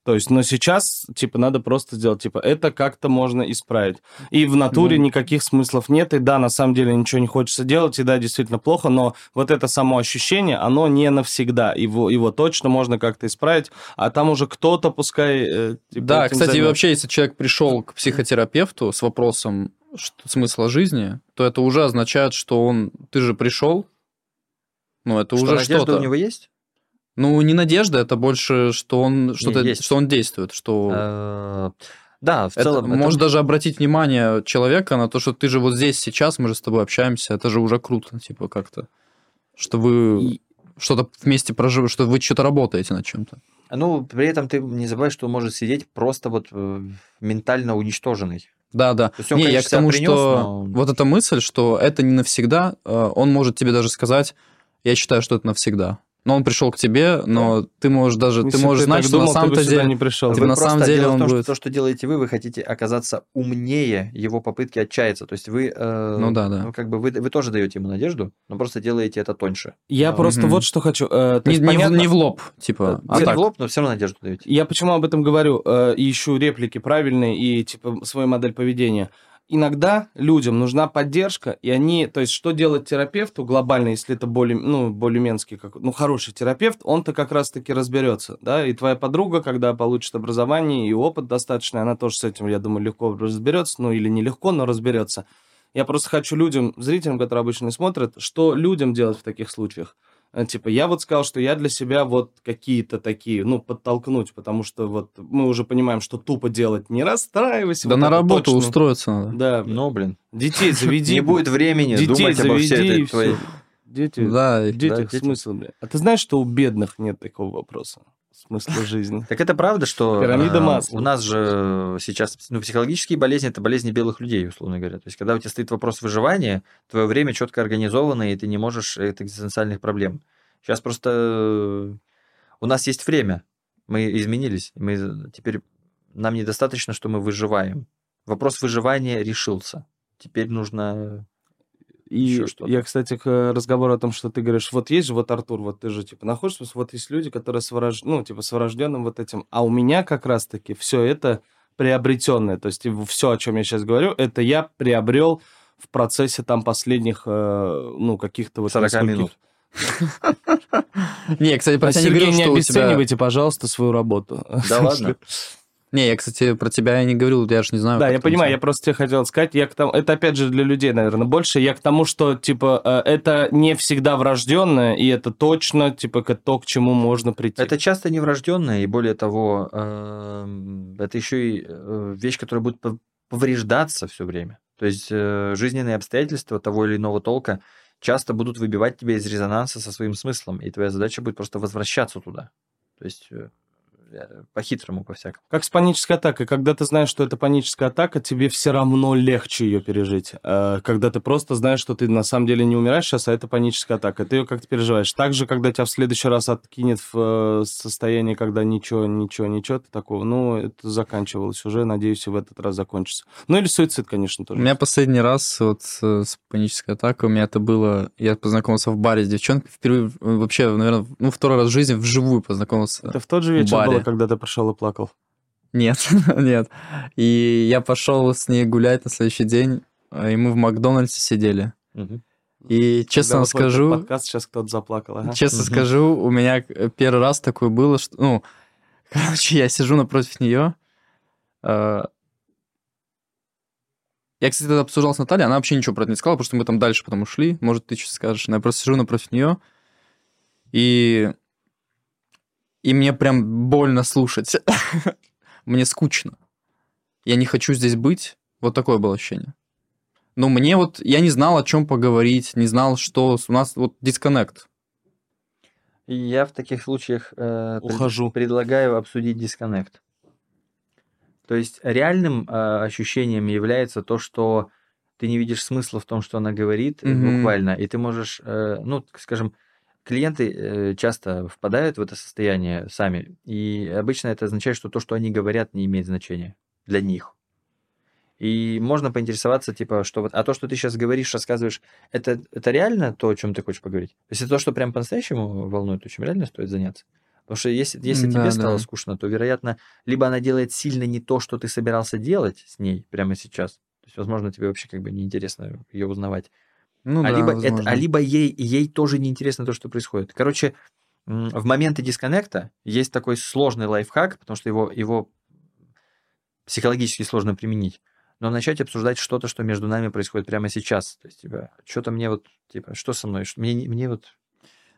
То есть, но сейчас, типа, надо просто сделать, типа, это как-то можно исправить. И в натуре ну... никаких смыслов нет, и да, на самом деле ничего не хочется делать, и да, действительно плохо, но вот это само ощущение, оно не навсегда, его, его точно можно как-то исправить, а там уже кто-то, пускай... Э, типа, да, кстати, займет. вообще, если человек пришел к психотерапевту с вопросом что, смысла жизни, то это уже означает, что он, ты же пришел, ну, это что, уже надежда что-то. у него есть? Ну, не надежда, это больше, что он что-то, что он действует, что. Э, да, в это, целом. Может даже обратить внимание человека на то, что ты же вот здесь сейчас, мы же с тобой общаемся, это же уже круто, типа как-то, что вы что-то вместе проживаете, что вы что-то работаете над чем-то. Ну, при этом ты не забывай, что он может сидеть просто вот э, ментально уничтоженный. Да, да. он, не, конечно, я к тому, принес, что но... вот эта мысль, что это не навсегда, э, он может тебе даже сказать, я считаю, что это навсегда. Но он пришел к тебе, но да. ты можешь даже, Если ты можешь ты знать, что думал, на самом-то деле не пришел. Типа, на самом деле он том, будет. Что, то, что делаете вы, вы хотите оказаться умнее его попытки отчаяться. То есть вы, э, ну да, да, ну, как бы вы, вы тоже даете ему надежду, но просто делаете это тоньше. Я но... просто угу. вот что хочу. Э, не, не, в, не в лоб, типа. А не так. в лоб, но все равно надежду даете. Я почему об этом говорю? Э, ищу реплики правильные и типа свою модель поведения иногда людям нужна поддержка, и они, то есть, что делать терапевту глобально, если это более, ну, более-менский, как, ну, хороший терапевт, он-то как раз-таки разберется, да, и твоя подруга, когда получит образование и опыт достаточный, она тоже с этим, я думаю, легко разберется, ну, или нелегко, но разберется. Я просто хочу людям, зрителям, которые обычно смотрят, что людям делать в таких случаях? Э, типа, я вот сказал, что я для себя вот какие-то такие, ну, подтолкнуть, потому что вот мы уже понимаем, что тупо делать не расстраивайся. Да вот на работу точно. устроиться надо. Да, Ну, блин. детей заведи. Не будет времени думать обо всей этой твоей... Дети, Да, детях дети. смысл, бля. А ты знаешь, что у бедных нет такого вопроса? Смысла жизни. Так это правда, что Пирамида а, Маслоу. у нас же сейчас ну, психологические болезни это болезни белых людей, условно говоря. То есть, когда у тебя стоит вопрос выживания, твое время четко организовано, и ты не можешь от экзистенциальных проблем. Сейчас просто э, у нас есть время, мы изменились, мы теперь нам недостаточно, что мы выживаем. Вопрос выживания решился. Теперь нужно И я, кстати, к разговору о том, что ты говоришь, вот есть же вот Артур, вот ты же типа находишься, вот есть люди, которые с врож- ну, типа с врожденным вот этим, а у меня как раз-таки все это приобретенное, то есть все, о чем я сейчас говорю, это я приобрел в процессе там последних, э, ну, каких-то вот 40 нескольких- минут. Не, кстати, про А, Сергей, не обесценивайте, пожалуйста, свою работу. Да ладно. Не, я, кстати, про тебя не говорил, я же не знаю. Да, я понимаю, тебя. я просто тебе хотел сказать, я к тому, это опять же для людей, наверное, больше, я к тому, что, типа, э, это не всегда врожденное, и это точно, типа, то, к чему можно прийти. Это часто неврожденное, и более того, эм, это еще и э, вещь, которая будет пов- повреждаться все время. То есть э, жизненные обстоятельства того или иного толка часто будут выбивать тебя из резонанса со своим смыслом, и твоя задача будет просто возвращаться туда. То есть по-хитрому, по-всякому. Как с панической атакой. Когда ты знаешь, что это паническая атака, тебе все равно легче ее пережить. Э, Когда ты просто знаешь, что ты на самом деле не умираешь сейчас, а это паническая атака. Ты ее как-то переживаешь. Также, когда тебя в следующий раз откинет в э, состояние, когда ничего, ничего, ничего, ты такого, ну, это заканчивалось уже, надеюсь, и в этот раз закончится. Ну, или суицид, конечно, У тоже. меня последний раз вот э, с панической атакой, у меня это было... Я познакомился в баре с девчонкой, впервые э, вообще, наверное, ну, второй раз в жизни вживую познакомился. Это в тот же вечер баре. Когда ты пришел и плакал. Нет, нет. И я пошел с ней гулять на следующий день, э, и мы в Макдональдсе сидели. И честно Когда вам скажу, подкаст сейчас кто-то заплакал, ага. честно скажу, у меня э, первый раз такое было, что, ну, короче, я сижу напротив нее. Я, кстати, тогда обсуждал с Натальей, она вообще ничего про это не сказала, потому что мы там дальше потом ушли. Может, ты что скажешь. Но я просто сижу напротив нее, и... И мне прям больно слушать. Мне скучно. Я не хочу здесь быть. Вот такое было ощущение. Но мне вот... Я не знал, о чем поговорить, не знал, что... У нас вот дисконнект. Я в таких случаях э, пред- Ухожу. предлагаю обсудить дисконнект. То есть реальным э, ощущением является то, что ты не видишь смысла в том, что она говорит, Мгм. буквально, и ты можешь, э, ну, скажем, клиенты э, часто впадают в это состояние сами, и обычно это означает, что то, что они говорят, не имеет значения для них. И можно поинтересоваться, типа, что вот, а то, что ты сейчас говоришь, рассказываешь, это, это реально то, о чем ты хочешь поговорить? Если то, что прям по-настоящему волнует, то чем реально стоит заняться? Потому что если, если Да, тебе стало да. скучно, то, вероятно, либо она делает сильно не то, что ты собирался делать с ней прямо сейчас. То есть, возможно, тебе вообще как бы неинтересно ее узнавать. Ну а, да, либо это, а либо ей, ей тоже неинтересно то, что происходит. Короче, в моменты дисконнекта есть такой сложный лайфхак, потому что его, его психологически сложно применить. Но начать обсуждать что-то, что между нами происходит прямо сейчас. То есть, типа, что-то мне вот, типа, что со мной? Что- Мне, не- мне вот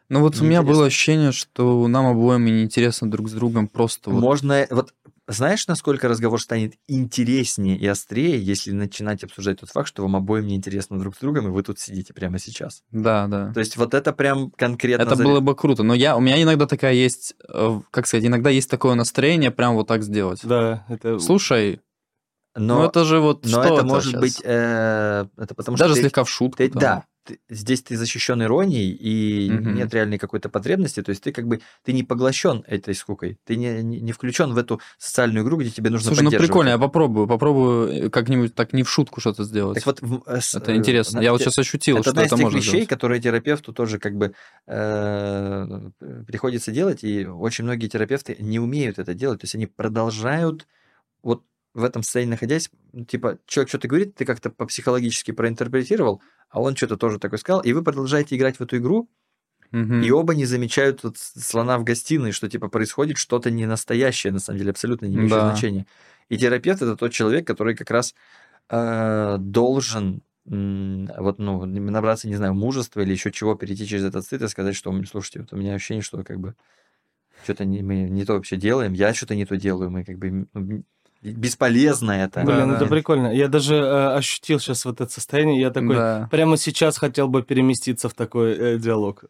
Ну вот у меня было ощущение, что нам обоим неинтересно друг с другом просто вот... Можно, вот знаешь, насколько разговор станет интереснее и острее, если начинать обсуждать тот факт, что вам обоим неинтересно друг с другом, и вы тут сидите прямо сейчас. Да, да. То есть вот это прям конкретно... Это заря- было бы круто. Но я, у меня иногда такая есть, э, как сказать, иногда есть такое настроение прям вот так сделать. Да, это... Слушай, Но, ну это же вот но что это может щас? быть... э, это потому Даже что ты- слегка в шутку. ты- там. да, ты- здесь ты защищен иронией, и Мгм. нет реальной какой-то потребности, то есть ты как бы ты не поглощен этой скукой, ты не, не, не включен в эту социальную игру, где тебе нужно Слушай, ну прикольно, я попробую, попробую э, как-нибудь так не в шутку что-то сделать. Так вот, в- э, это э, интересно. Я вот знаете, сейчас ощутил, это что одна из это тех можно вещей, сделать. которые терапевту тоже как бы э, приходится делать, и очень многие терапевты не умеют это делать, то есть они продолжают вот в этом состоянии находясь, типа, человек что-то говорит, ты как-то по-психологически проинтерпретировал, а он что-то тоже такое сказал, и вы продолжаете играть в эту игру, и оба не замечают вот слона в гостиной, что типа происходит что-то не настоящее, на самом деле, абсолютно не имеющее Да. значения. И терапевт это тот человек, который как раз э, должен вот, ну, набраться, не знаю, мужества или еще чего, перейти через этот стыд и сказать, что, слушайте, вот у меня ощущение, что как бы что-то не, мы не то вообще делаем, я что-то не то делаю, мы как бы бесполезно это. Блин, да, это да. прикольно. Я даже э, ощутил сейчас вот это состояние, я такой, да. прямо сейчас хотел бы переместиться в такой э, диалог.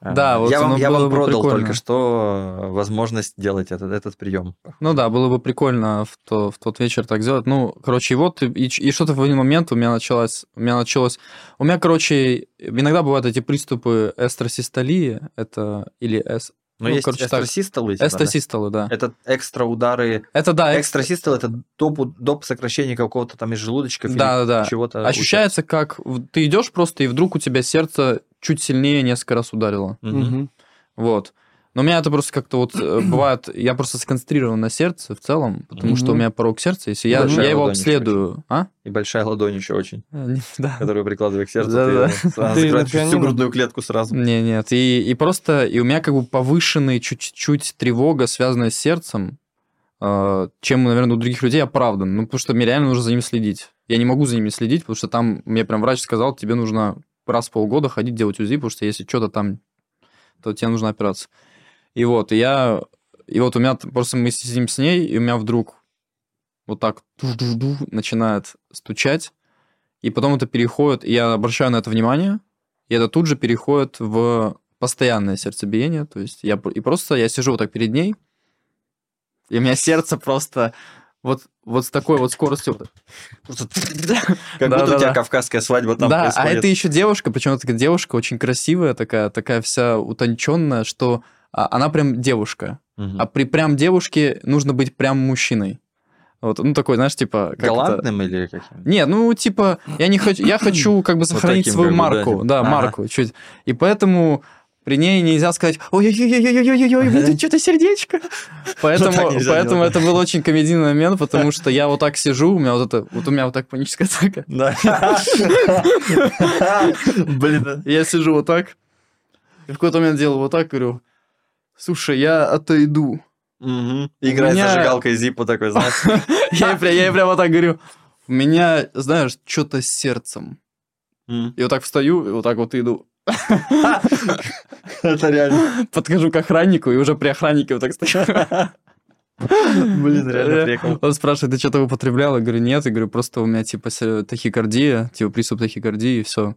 Да, вот я вам, я вам продал прикольно. только что возможность делать этот, этот прием. Ну да, было бы прикольно в, то, в тот вечер так сделать. Ну, короче, и вот, и, и что-то в один момент у меня началось, у меня началось, у меня, короче, иногда бывают эти приступы эстросистолии, это или эс, но ну, есть короче, эстросистолы. Типа, эстросистолы, да. да. Это экстра удары. Это да. Экстрасистол это доп, доп сокращение какого-то там из желудочков да, да, да. чего-то. Ощущается, как ты идешь просто, и вдруг у тебя сердце чуть сильнее несколько раз ударило. Угу. Вот. Но у меня это просто как-то вот э, бывает, я просто сконцентрирован на сердце в целом, потому что у меня порог сердца, если я, я его обследую. А? И большая ладонь еще очень, да. которую прикладываю к сердцу, да, ты, да. ты закроешь всю грудную клетку сразу. Не, нет, и, и просто, и у меня как бы повышенная чуть-чуть тревога, связанная с сердцем, э, чем, наверное, у других людей оправдан. Ну, потому что мне реально нужно за ним следить. Я не могу за ними следить, потому что там мне прям врач сказал, тебе нужно раз в полгода ходить делать УЗИ, потому что если что-то там, то тебе нужна операция. И вот, и я... И вот у меня просто мы сидим с ней, и у меня вдруг вот так начинает стучать, и потом это переходит, и я обращаю на это внимание, и это тут же переходит в постоянное сердцебиение, то есть я и просто я сижу вот так перед ней, и у меня сердце просто вот, вот с такой вот скоростью. Как будто у тебя кавказская свадьба там Да, а это еще девушка, причем такая девушка очень красивая, такая, такая вся утонченная, что она прям девушка. Угу. А при прям девушке нужно быть прям мужчиной. Вот, ну такой, знаешь, типа... Как Галантным это... или каким? Нет, ну типа, я не хочу, я хочу как бы сохранить вот свою марку, да, ага. марку чуть. И поэтому при ней нельзя сказать, ой-ой-ой-ой-ой-ой-ой, будет что-то сердечко. Поэтому, поэтому это был очень комедийный момент, потому что я вот так сижу, у меня вот это, вот у меня вот так паническая атака. Да. Блин, я сижу вот так, и в какой-то момент делаю вот так, говорю, слушай, я отойду. Угу. Играет меня... зажигалкой Зиппо такой, знаешь. я, я прямо так говорю, у меня, знаешь, что-то с сердцем. И вот так встаю, и вот так вот иду. Это реально. Подхожу к охраннику, и уже при охраннике вот так стою. Блин, реально прикол. Он спрашивает, ты что-то употреблял? Я говорю, нет. Я говорю, просто у меня типа тахикардия, типа приступ тахикардии, и все.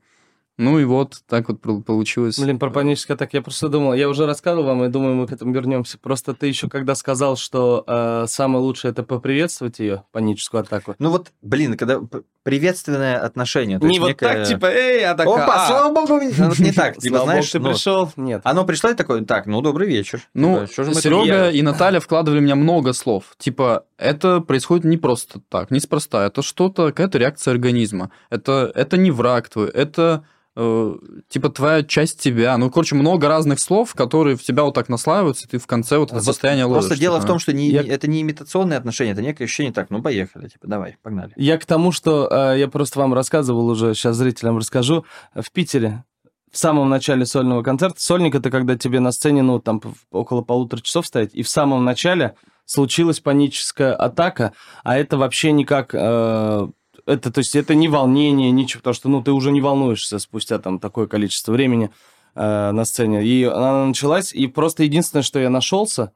Ну и вот, так вот получилось. Блин, про паническую атаку. Я просто думал, я уже рассказывал вам, и думаю, мы к этому вернемся. Просто ты еще когда сказал, что э, самое лучшее это поприветствовать ее, паническую атаку. Ну вот, блин, когда приветственное отношение. не вот некое... так, типа, эй, а такая... Опа, а, слава богу, ну, не так. Типа, знаешь, ты ну, пришел, нет. Оно пришло и такое, так, ну, добрый вечер. Ну, типа, Серега и Наталья вкладывали в меня много слов. Типа, это происходит не просто так, неспроста. Это что-то, какая-то реакция организма. Это, это не враг твой, это Э, типа твоя часть тебя. Ну, короче, много разных слов, которые в тебя вот так наслаиваются, и ты в конце вот это вот состояние ловишь. Просто дело типа. в том, что не, я... это не имитационные отношения, это некое ощущение, так, ну, поехали, типа, давай, погнали. Я к тому, что э, я просто вам рассказывал уже, сейчас зрителям расскажу, в Питере в самом начале сольного концерта. Сольник это когда тебе на сцене, ну, там около полутора часов стоять, и в самом начале случилась паническая атака, а это вообще никак э, это, то есть, это не волнение, ничего, потому что, ну, ты уже не волнуешься спустя там такое количество времени э, на сцене. И она началась, и просто единственное, что я нашелся,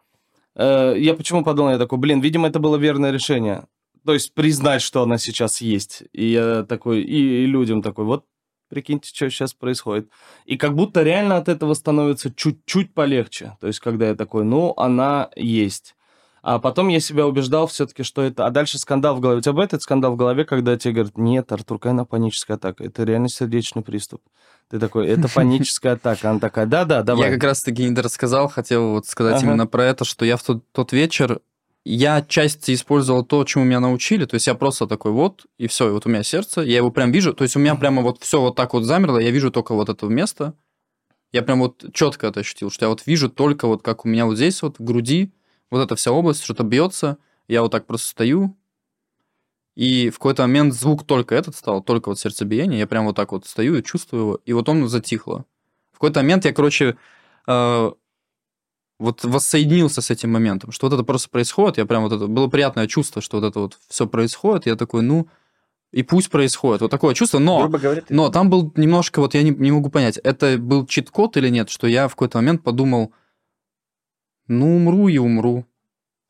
э, я почему подумал, я такой, блин, видимо, это было верное решение. То есть признать, что она сейчас есть. И я такой, и, и людям такой, вот прикиньте, что сейчас происходит. И как будто реально от этого становится чуть-чуть полегче. То есть, когда я такой, ну, она есть. А потом я себя убеждал все-таки, что это... А дальше скандал в голове. У тебя бывает этот скандал в голове, когда тебе говорят, нет, Артур, какая она паническая атака? Это реально сердечный приступ. Ты такой, это паническая атака. Она такая, да-да, давай. Я как раз-таки не рассказал, хотел вот сказать ага. именно про это, что я в тот, тот вечер я часть использовал то, чему меня научили, то есть я просто такой вот, и все, и вот у меня сердце, я его прям вижу, то есть у меня прямо вот все вот так вот замерло, я вижу только вот это место, я прям вот четко это ощутил, что я вот вижу только вот как у меня вот здесь вот в груди, вот эта вся область, что-то бьется, я вот так просто стою, и в какой-то момент звук только этот стал, только вот сердцебиение, я прям вот так вот стою и чувствую его, и вот он затихло. В какой-то момент я, короче, э, вот воссоединился с этим моментом, что вот это просто происходит, я прям вот это, было приятное чувство, что вот это вот все происходит, я такой, ну, и пусть происходит. Вот такое чувство, но, говоря, ты... но там был немножко, вот я не, не могу понять, это был чит-код или нет, что я в какой-то момент подумал, ну, умру и умру.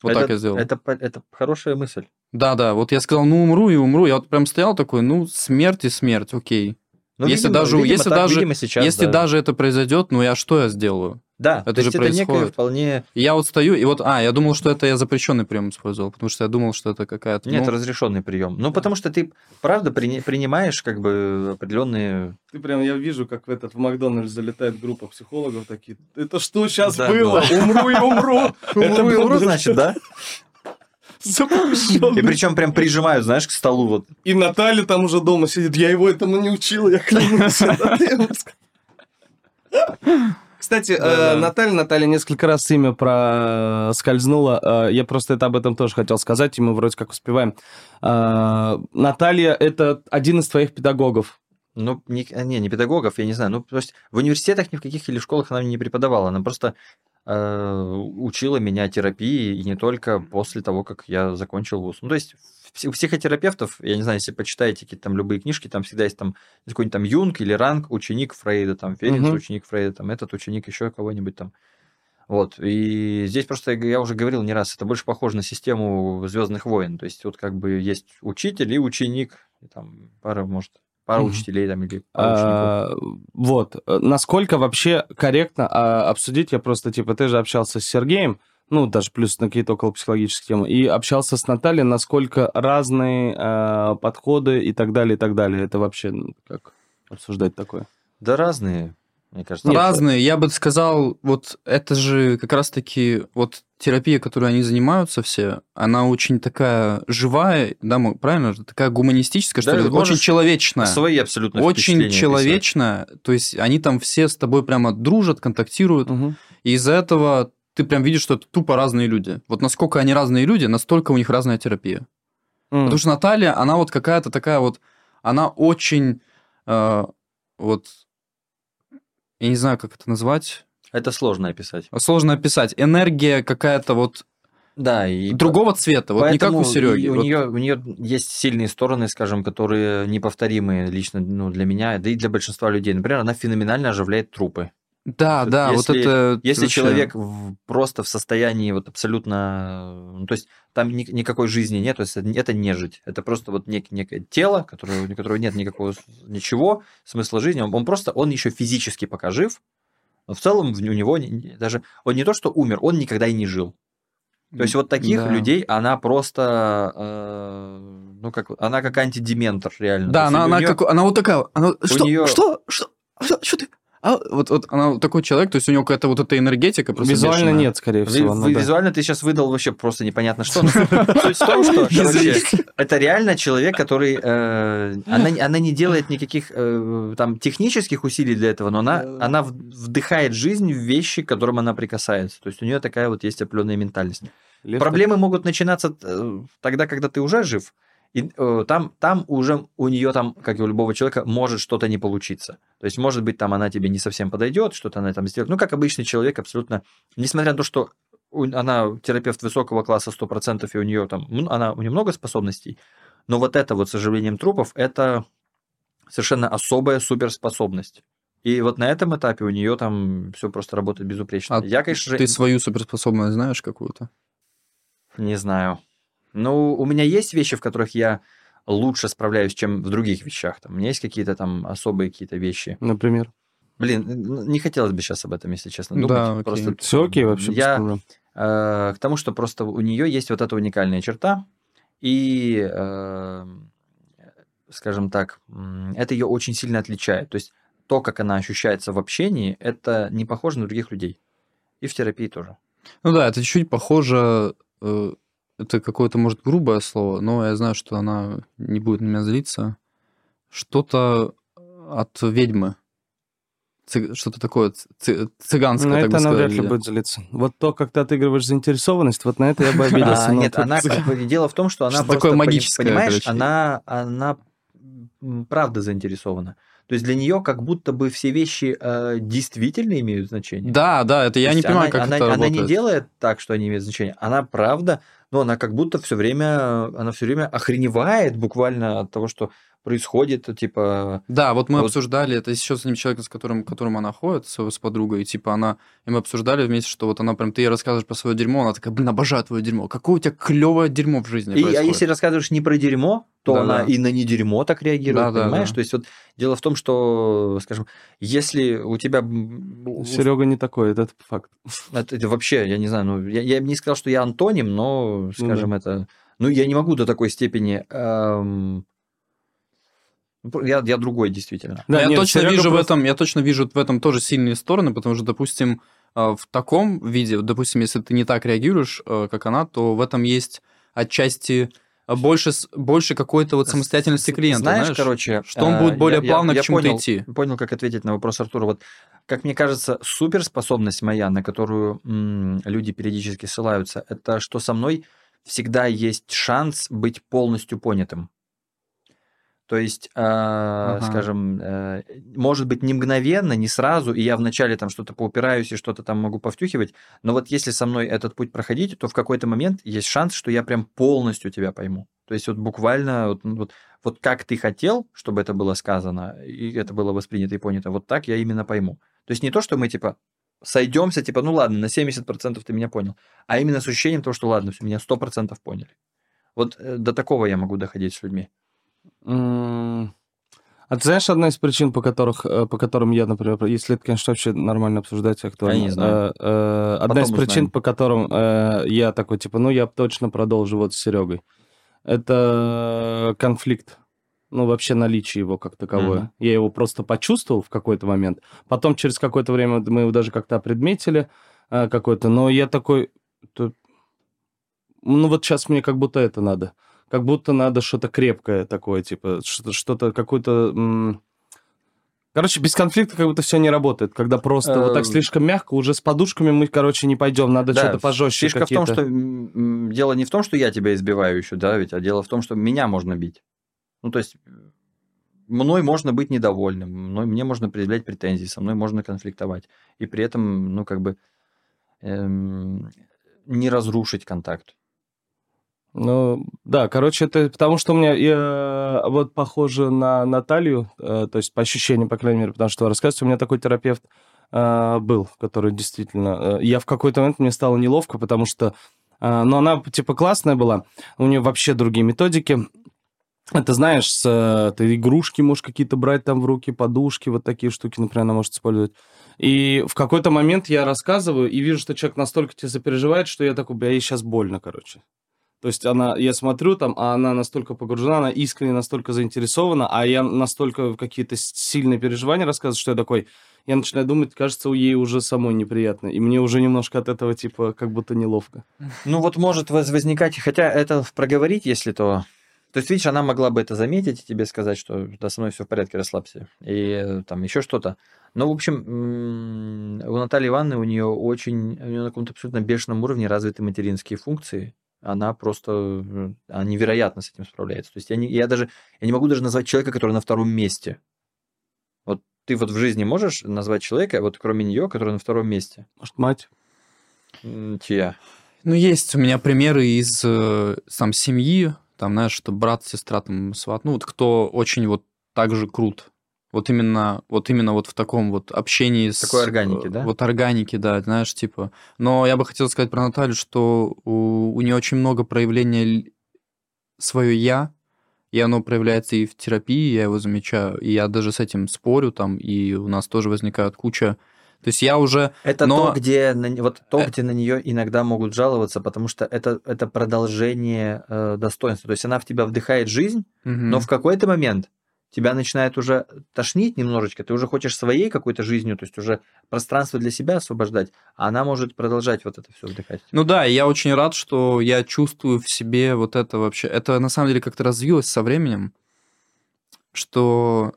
Вот это, так я сделал. Это, это хорошая мысль. Да, да, вот я сказал, ну, умру и умру. Я вот прям стоял такой, ну, смерть и смерть, окей. Ну, если видимо, даже, видимо, если так, даже, видимо, сейчас, если да. даже это произойдет, ну я что я сделаю? Да, это же это происходит. некое вполне... Я вот стою, и вот, а, я думал, что это я запрещенный прием использовал, потому что я думал, что это какая-то... Нет, ну... разрешенный прием. Ну, потому что ты, правда, при... принимаешь как бы определенные... Ты прям, я вижу, как в этот, в Макдональдс залетает группа психологов такие, это что сейчас да, было? Да. Умру и умру. Умру и умру, значит, да? И причем прям прижимают, знаешь, к столу вот. И Наталья там уже дома сидит. Я его этому не учил, я клянусь. Кстати, да, э, да. Наталья, Наталья несколько раз имя проскользнула. Э, я просто это об этом тоже хотел сказать, и мы вроде как успеваем. Э, Наталья – это один из твоих педагогов. Ну, не, не, не педагогов, я не знаю. Ну, то есть в университетах ни в каких или школах она не преподавала. Она просто э, учила меня терапии, и не только после того, как я закончил вуз. Ну, то есть у психотерапевтов, я не знаю, если почитаете какие-то там любые книжки, там всегда есть там какой-нибудь там Юнг или Ранг, ученик Фрейда, там Ференц, угу. ученик Фрейда, там этот ученик еще кого-нибудь там. Вот. И здесь просто я уже говорил не раз, это больше похоже на систему Звездных войн. То есть вот как бы есть учитель и ученик, и там пара, может, пара mm учителей там или а, Вот. Насколько вообще корректно а, обсудить, я просто, типа, ты же общался с Сергеем, ну, даже плюс на какие-то около психологические темы, и общался с Натальей, насколько разные э, подходы и так далее, и так далее. Это вообще ну, как обсуждать такое? Да разные, мне кажется. Нет, разные. Я бы сказал, вот это же как раз-таки вот терапия, которой они занимаются все, она очень такая живая, да, правильно? Такая гуманистическая, что да, ли? Очень человечная. Свои абсолютно Очень человечная. То есть они там все с тобой прямо дружат, контактируют. Угу. И из-за этого ты прям видишь, что это тупо разные люди. Вот насколько они разные люди, настолько у них разная терапия. Mm. Потому что Наталья, она вот какая-то такая вот, она очень э, вот, я не знаю, как это назвать. Это сложно описать. Сложно описать. Энергия какая-то вот да, и другого цвета, вот не как у Сереги. У вот. нее у нее есть сильные стороны, скажем, которые неповторимые лично ну, для меня, да и для большинства людей. Например, она феноменально оживляет трупы. Да, да, если, вот это... Если вообще... человек в, просто в состоянии вот абсолютно... Ну, то есть там ни, никакой жизни нет, то есть это нежить. Это просто вот нек, некое тело, которое, у которого нет никакого ничего, смысла жизни. Он, он просто, он еще физически пока жив, но в целом у него даже... Он не то, что умер, он никогда и не жил. То есть вот таких да. людей она просто, э, ну как, она как антидементор реально. Да, она, она, как, она вот такая, она, что, нее... что, что, что, что ты, а вот, вот она такой человек, то есть у него какая-то вот эта энергетика просто Визуально бешеная. нет, скорее всего. Ви- ну, визуально да. ты сейчас выдал вообще просто непонятно что. Суть в том, что это реально человек, который... Э, она не делает никаких э, там технических усилий для этого, но она она вдыхает жизнь в вещи, к которым она прикасается. То есть у нее такая вот есть определенная ментальность. Проблемы могут начинаться э, тогда, когда ты уже жив, и э, там, там уже у нее там, как и у любого человека, может что-то не получиться. То есть, может быть, там она тебе не совсем подойдет, что-то она там сделает. Ну, как обычный человек, абсолютно, несмотря на то, что она терапевт высокого класса 100%, и у нее там, она, у нее много способностей, но вот это вот с оживлением трупов, это совершенно особая суперспособность. И вот на этом этапе у нее там все просто работает безупречно. А Я, конечно, ты же... свою суперспособность знаешь какую-то? Не знаю. Ну, у меня есть вещи, в которых я лучше справляюсь, чем в других вещах. Там, у меня есть какие-то там особые какие-то вещи. Например? Блин, не хотелось бы сейчас об этом, если честно, думать. Да, окей. Просто все окей вообще. Я э, к тому, что просто у нее есть вот эта уникальная черта, и, э, скажем так, это ее очень сильно отличает. То есть то, как она ощущается в общении, это не похоже на других людей. И в терапии тоже. Ну да, это чуть-чуть похоже э, это какое-то, может, грубое слово, но я знаю, что она не будет на меня злиться. Что-то от ведьмы. Что-то такое цыганское, На так это она вряд ли будет злиться. Вот то, как ты отыгрываешь заинтересованность, вот на это я бы обиделся. А, нет, она, дело в том, что она просто, такое магическое, понимаешь, она, она правда заинтересована. То есть для нее как будто бы все вещи э, действительно имеют значение. Да, да, это я не понимаю, она, как она, это она работает. не делает так, что они имеют значение. Она правда но она как будто все время, она все время охреневает буквально от того, что происходит, типа... Да, вот мы вот... обсуждали, это еще с ним человеком, с которым, которым она ходит, с, с подругой, и типа она, и мы обсуждали вместе, что вот она прям, ты ей рассказываешь про свое дерьмо, она такая, блин, обожаю твое дерьмо, какое у тебя клевое дерьмо в жизни и, А если рассказываешь не про дерьмо, то да, она да. и на не дерьмо так реагирует, да, понимаешь? Да, да. То есть вот дело в том, что, скажем, если у тебя... Серега не такой, это факт. Это, это вообще, я не знаю, ну, я, я бы не сказал, что я антоним, но, скажем, ну, да. это... Ну, я не могу до такой степени эм, я, я другой, действительно. Да, я нет, точно вижу просто... в этом, я точно вижу в этом тоже сильные стороны, потому что, допустим, э, в таком виде, допустим, если ты не так реагируешь, э, как она, то в этом есть отчасти больше, больше какой-то вот самостоятельности клиента. Знаешь, знаешь короче, что он будет более я, плавно я, я к чему-то понял, идти. Понял, как ответить на вопрос Артура. Вот, как мне кажется, суперспособность моя, на которую м, люди периодически ссылаются, это что со мной всегда есть шанс быть полностью понятым. То есть, э, ага. скажем, э, может быть, не мгновенно, не сразу, и я вначале там что-то поупираюсь и что-то там могу повтюхивать, но вот если со мной этот путь проходить, то в какой-то момент есть шанс, что я прям полностью тебя пойму. То есть вот буквально вот, вот, вот как ты хотел, чтобы это было сказано, и это было воспринято и понято, вот так я именно пойму. То есть не то, что мы типа сойдемся, типа, ну ладно, на 70% ты меня понял, а именно с ощущением того, что ладно, все, меня 100% поняли. Вот э, до такого я могу доходить с людьми. А ты знаешь, одна из причин, по, которых, э, по которым я, например, если это, конечно, вообще нормально обсуждать актуально. Я не знаю. Э, э, одна из причин, узнаем. по которым э, я такой, типа, ну, я точно продолжу вот с Серегой. Это конфликт. Ну, вообще наличие его как таковое. Mm-hmm. Я его просто почувствовал в какой-то момент. Потом через какое-то время мы его даже как-то опредметили э, какой-то. Но я такой... Ну, вот сейчас мне как будто это надо как будто надо что-то крепкое такое, типа, что-то, какое-то... Короче, без конфликта как будто все не работает. Когда просто вот так эм. слишком мягко, уже с подушками мы, короче, не пойдем. Надо да, что-то пожестче. Фишка в том, что дело не в том, что я тебя избиваю еще, да, ведь, а дело в том, что меня можно бить. Ну, то есть мной можно быть недовольным, мной, мне можно предъявлять претензии, со мной можно конфликтовать. И при этом, ну, как бы эм, не разрушить контакт. Ну, да, короче, это потому что у меня я, вот похоже на Наталью, э, то есть по ощущениям, по крайней мере, потому что рассказывать, у меня такой терапевт э, был, который действительно... Э, я в какой-то момент мне стало неловко, потому что... Э, ну, она, типа, классная была, у нее вообще другие методики. Это, знаешь, с, э, ты игрушки можешь какие-то брать там в руки, подушки, вот такие штуки, например, она может использовать. И в какой-то момент я рассказываю и вижу, что человек настолько тебе запереживает, что я такой, бля, ей сейчас больно, короче. То есть она, я смотрю там, а она настолько погружена, она искренне настолько заинтересована, а я настолько какие-то сильные переживания рассказываю, что я такой, я начинаю думать, кажется, у ей уже самой неприятно. И мне уже немножко от этого, типа, как будто неловко. Ну вот может возникать, хотя это проговорить, если то... То есть, видишь, она могла бы это заметить и тебе сказать, что да, со мной все в порядке, расслабься. И э, там еще что-то. Но, в общем, у Натальи Ивановны, у нее очень, у нее на каком-то абсолютно бешеном уровне развиты материнские функции она просто она невероятно с этим справляется. То есть я, не, я даже я не могу даже назвать человека, который на втором месте. Вот ты вот в жизни можешь назвать человека, вот кроме нее, который на втором месте? Может, мать? Чья? Ну, есть у меня примеры из э, сам семьи, там, знаешь, что брат, сестра, там, сват, ну, вот кто очень вот так же крут вот именно, вот именно вот в таком вот общении с... Такой органики, да? Вот органики, да, знаешь, типа. Но я бы хотел сказать про Наталью, что у, у нее очень много проявления свое «я», и оно проявляется и в терапии, я его замечаю, и я даже с этим спорю там, и у нас тоже возникает куча то есть я уже... Это но... то, где, на, вот то, э... где на нее иногда могут жаловаться, потому что это, это продолжение э, достоинства. То есть она в тебя вдыхает жизнь, угу. но в какой-то момент тебя начинает уже тошнить немножечко, ты уже хочешь своей какой-то жизнью, то есть уже пространство для себя освобождать, а она может продолжать вот это все вдыхать. Ну да, я очень рад, что я чувствую в себе вот это вообще. Это на самом деле как-то развилось со временем, что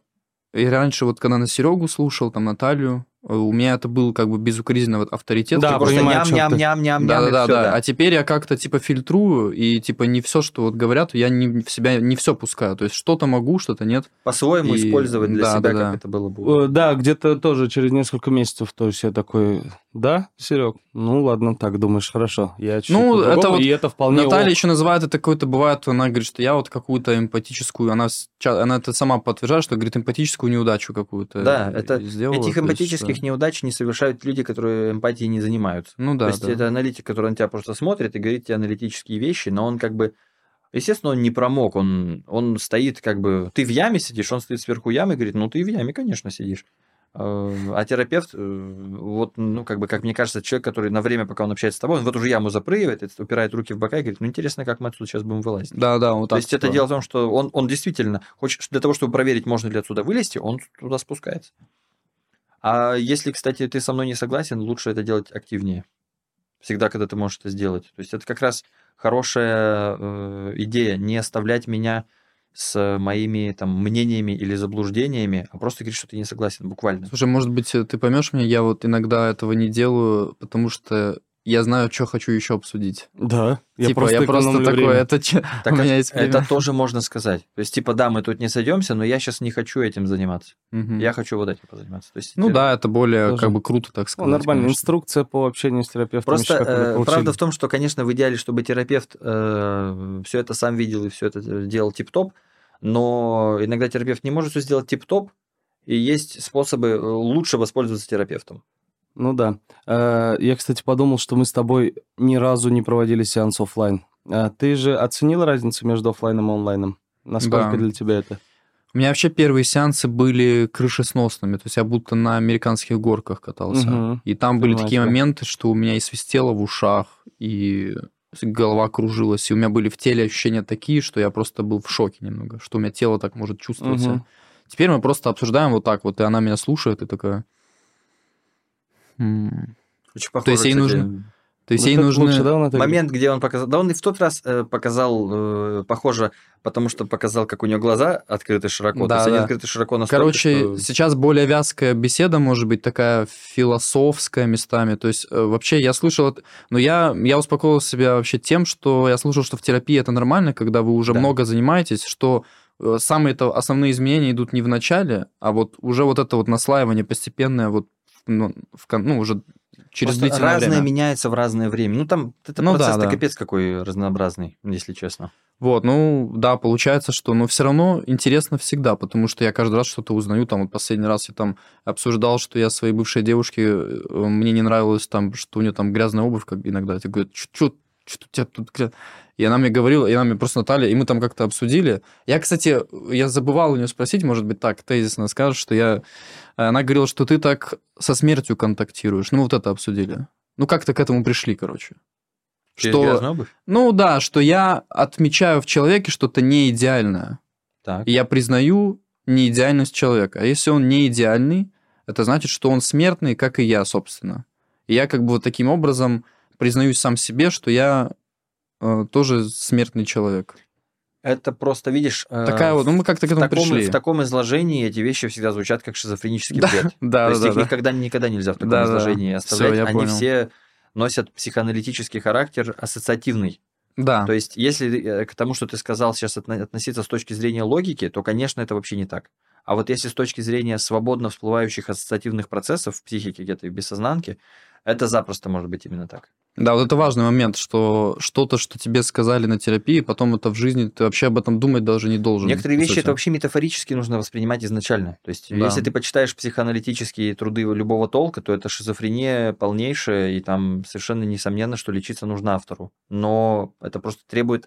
и раньше вот когда на Серегу слушал, там Наталью, у меня это был как бы безукоризненный вот авторитет. Да, Просто ням, ням, ням, ням, да, ням, да, да, всё, да. А теперь я как-то типа фильтрую и типа не все, что вот говорят, я не в себя не все пускаю. То есть что-то могу, что-то нет. По-своему И- использовать для да, себя, да, как да. это было бы. Э, Да, где-то тоже через несколько месяцев, то есть я такой, да, Серег, ну ладно, так думаешь, хорошо. Я чуть-чуть Ну, это вот и это вполне Наталья ок. еще называет это какой-то, бывает, она говорит, что я вот какую-то эмпатическую, она, она это сама подтверждает, что говорит эмпатическую неудачу какую-то. Да, это сделала. Этих то эмпатических э, неудач не совершают люди, которые эмпатией не занимаются. Ну да, То есть да. это аналитик, который на тебя просто смотрит и говорит тебе аналитические вещи, но он как бы... Естественно, он не промок, он, он стоит как бы... Ты в яме сидишь, он стоит сверху ямы и говорит, ну ты в яме, конечно, сидишь. Э, А терапевт, э, вот, ну, как бы, как мне кажется, человек, который на время, пока он общается с тобой, он в эту же яму запрыгивает, упирает руки в бока и говорит, ну, интересно, как мы отсюда сейчас будем вылазить. Да, да, вот То есть это дело в том, что он, он действительно хочет, для того, чтобы проверить, можно ли отсюда вылезти, он туда спускается. А если, кстати, ты со мной не согласен, лучше это делать активнее. Всегда, когда ты можешь это сделать. То есть это как раз хорошая э, идея, не оставлять меня с моими там мнениями или заблуждениями, а просто говорить, что ты не согласен, буквально. Слушай, может быть, ты поймешь меня, я вот иногда этого не делаю, потому что я знаю, что хочу еще обсудить. Да, я типа, просто я просто такой, время. это Так у меня есть время. это тоже можно сказать. То есть, типа, да, мы тут не сойдемся, но я сейчас не хочу этим заниматься. Мгм. Я хочу вот этим позаниматься. То есть, Ну да, это более Тоже. как бы круто, так Ну, сказать. нормально, конечно. инструкция по общению с терапевтом. Просто еще э, правда в том, что, конечно, в идеале, чтобы терапевт все это сам видел и все это делал тип-топ, но иногда терапевт не может все сделать тип-топ, и есть способы э, лучше воспользоваться терапевтом. Ну да. Э, Я, кстати, подумал, что мы с тобой ни разу не проводили сеанс оффлайн. А Ты же оценил разницу между оффлайном и онлайном? Насколько Да. для тебя это? У меня вообще первые сеансы были крышесносными, то есть я будто на американских горках катался. Мгм. И там были Понимаю такие моменты, что у меня и свистело в ушах, и голова кружилась, и у меня были в теле ощущения такие, что я просто был в шоке немного, что у меня тело так может чувствовать. себя. Мгм. Теперь мы просто обсуждаем вот так вот, и она меня слушает, и такая... Очень То есть ей нужно- То есть Вот ей это нужны... лучше, да, он Момент, где он показал... Да он и в тот раз э, показал, э, похоже, потому что показал, как у него глаза открыты широко. То Да, есть они да. открыты широко настолько, Короче, что- сейчас более вязкая беседа, может быть, такая философская местами. То есть, э, вообще, я слышал... это- Но я, я успокоил себя вообще тем, что я слышал, что в терапии это нормально, когда вы уже Да. много занимаетесь, что э, самые -то основные изменения идут не в начале, а вот уже вот это вот наслаивание постепенное вот ну, в ну, уже через Просто длительное разное время. меняется в разное время. Ну, там это Ну да, процесс да. капец какой разнообразный, если честно. Вот, ну, да, получается, что, но все равно интересно всегда, потому что я каждый раз что-то узнаю, там, вот последний раз я там обсуждал, что я своей бывшей девушке, э, мне не нравилось там, что у нее там грязная обувь, как иногда, я говорю, что что у тебя тут грязь?» И она мне говорила, и она мне просто Наталья, и мы там как-то обсудили. Я, кстати, я забывал у нее спросить, может быть, так, тезисно скажешь, что я... Она говорила, что ты так со смертью контактируешь. Ну, вот это обсудили. Ну, как-то к этому пришли, короче. Что... Ну да, что я отмечаю в человеке что-то не идеальное. Так. И я признаю неидеальность человека. А если он не идеальный, это значит, что он смертный, как и я, собственно. И я как бы вот таким образом признаюсь сам себе, что я э, тоже смертный человек. Это просто, видишь... э, Такая вот, ну мы как-то к этому таком, пришли. в таком изложении эти вещи всегда звучат как шизофренический бред. Да, То есть да, их да. никогда, никогда нельзя в таком Да, да. изложении оставлять. я Они понял. все носят психоаналитический характер ассоциативный. Да. То есть, если э, к тому, что ты сказал, сейчас отно- относиться с точки зрения логики, то, конечно, это вообще не так. А вот если с точки зрения свободно всплывающих ассоциативных процессов в психике, где-то в бессознанке, это запросто может быть именно так. Да, вот это важный момент, что что-то, что тебе сказали на терапии, потом это в жизни, ты вообще об этом думать даже не должен. Некоторые вещи это вообще метафорически нужно воспринимать изначально. То есть, Да. если ты почитаешь психоаналитические труды любого толка, то это шизофрения полнейшая, и там совершенно несомненно, что лечиться нужно автору. Но это просто требует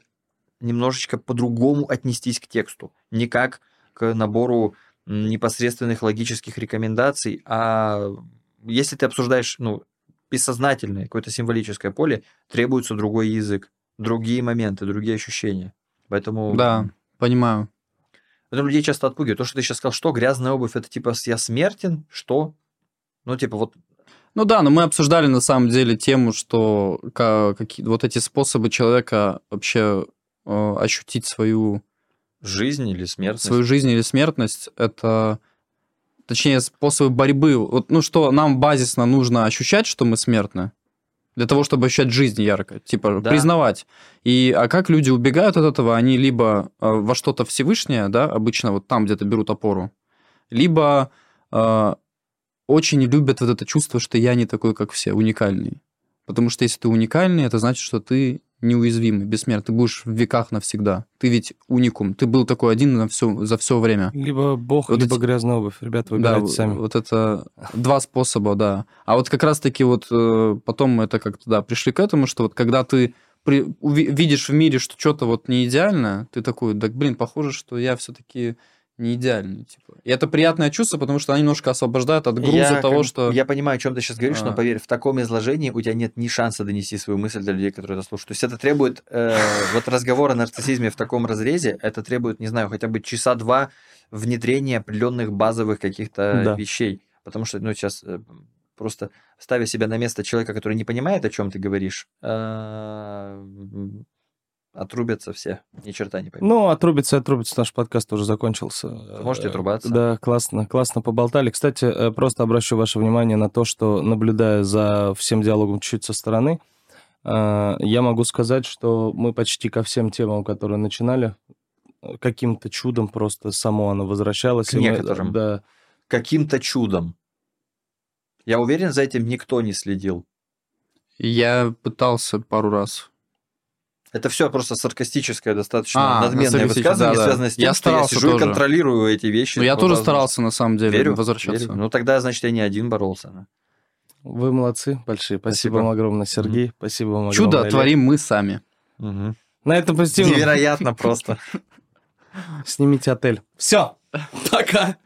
немножечко по-другому отнестись к тексту. Не как к набору непосредственных логических рекомендаций, а если ты обсуждаешь, ну, бессознательное, какое-то символическое поле, требуется другой язык, другие моменты, другие ощущения. Поэтому Да, понимаю. Поэтому людей часто отпугивает. То, что ты сейчас сказал, что грязная обувь, это типа я смертен, что? Ну, типа вот Ну да, но мы обсуждали на самом деле тему, что ка- какие, вот эти способы человека вообще э, ощутить свою, жизнь или смертность. свою жизнь или смертность, это... точнее, способы борьбы. Вот, ну, что нам базисно нужно ощущать, что мы смертны, для того, чтобы ощущать жизнь ярко, типа да. признавать. И а как люди убегают от этого? Они либо э, во что-то Всевышнее, да, обычно вот там где-то берут опору, либо э, очень любят вот это чувство, что я не такой, как все, уникальный. Потому что если ты уникальный, это значит, что ты неуязвимый, бессмертный, ты будешь в веках навсегда. Ты ведь уникум, ты был такой один на все, за все время. Либо бог, вот либо эти... грязная обувь. Ребята, выбирайте да, сами. Вот это два способа, да. А вот как раз-таки вот э, потом это как-то, да, пришли к этому, что вот когда ты при, видишь в мире, что что-то вот не идеально, ты такой, да, блин, похоже, что я все-таки не идеальные. Типа. И это приятное чувство, потому что они немножко освобождают от груза я, того, как, что... Я понимаю, о чем ты сейчас говоришь, а. но поверь, в таком изложении у тебя нет ни шанса донести свою мысль для людей, которые это слушают. То есть это требует... Э, вот разговор о нарциссизме в таком разрезе, это требует, не знаю, хотя бы часа два внедрения определенных базовых каких-то да. вещей. Потому что, ну, сейчас э, просто ставя себя на место человека, который не понимает, о чем ты говоришь, э, отрубятся все, ни черта не поймут. Ну, отрубится, отрубится, наш подкаст уже закончился. Можете отрубаться. Да, классно, классно поболтали. Кстати, э, просто обращу ваше внимание на то, что, наблюдая за всем диалогом чуть со стороны, э, я могу сказать, что мы почти ко всем темам, которые начинали, каким-то чудом просто само оно возвращалось. К некоторым. Мы, да. Каким-то чудом. Я уверен, за этим никто не следил. Я пытался пару раз. Это все просто саркастическое, достаточно а, надменное высказывание, да, связанное с тем, я что я сижу тоже. и контролирую эти вещи. Ну, я тоже старался, на самом деле, верю, возвращаться. Верю. Ну, тогда, значит, я не один боролся. Вы молодцы большие. Спасибо, Спасибо. вам огромное, Сергей. Mm-hmm. Спасибо вам огромное. Чудо творим мы сами. Угу. На этом позитивном... Невероятно просто. Снимите отель. Все. Пока.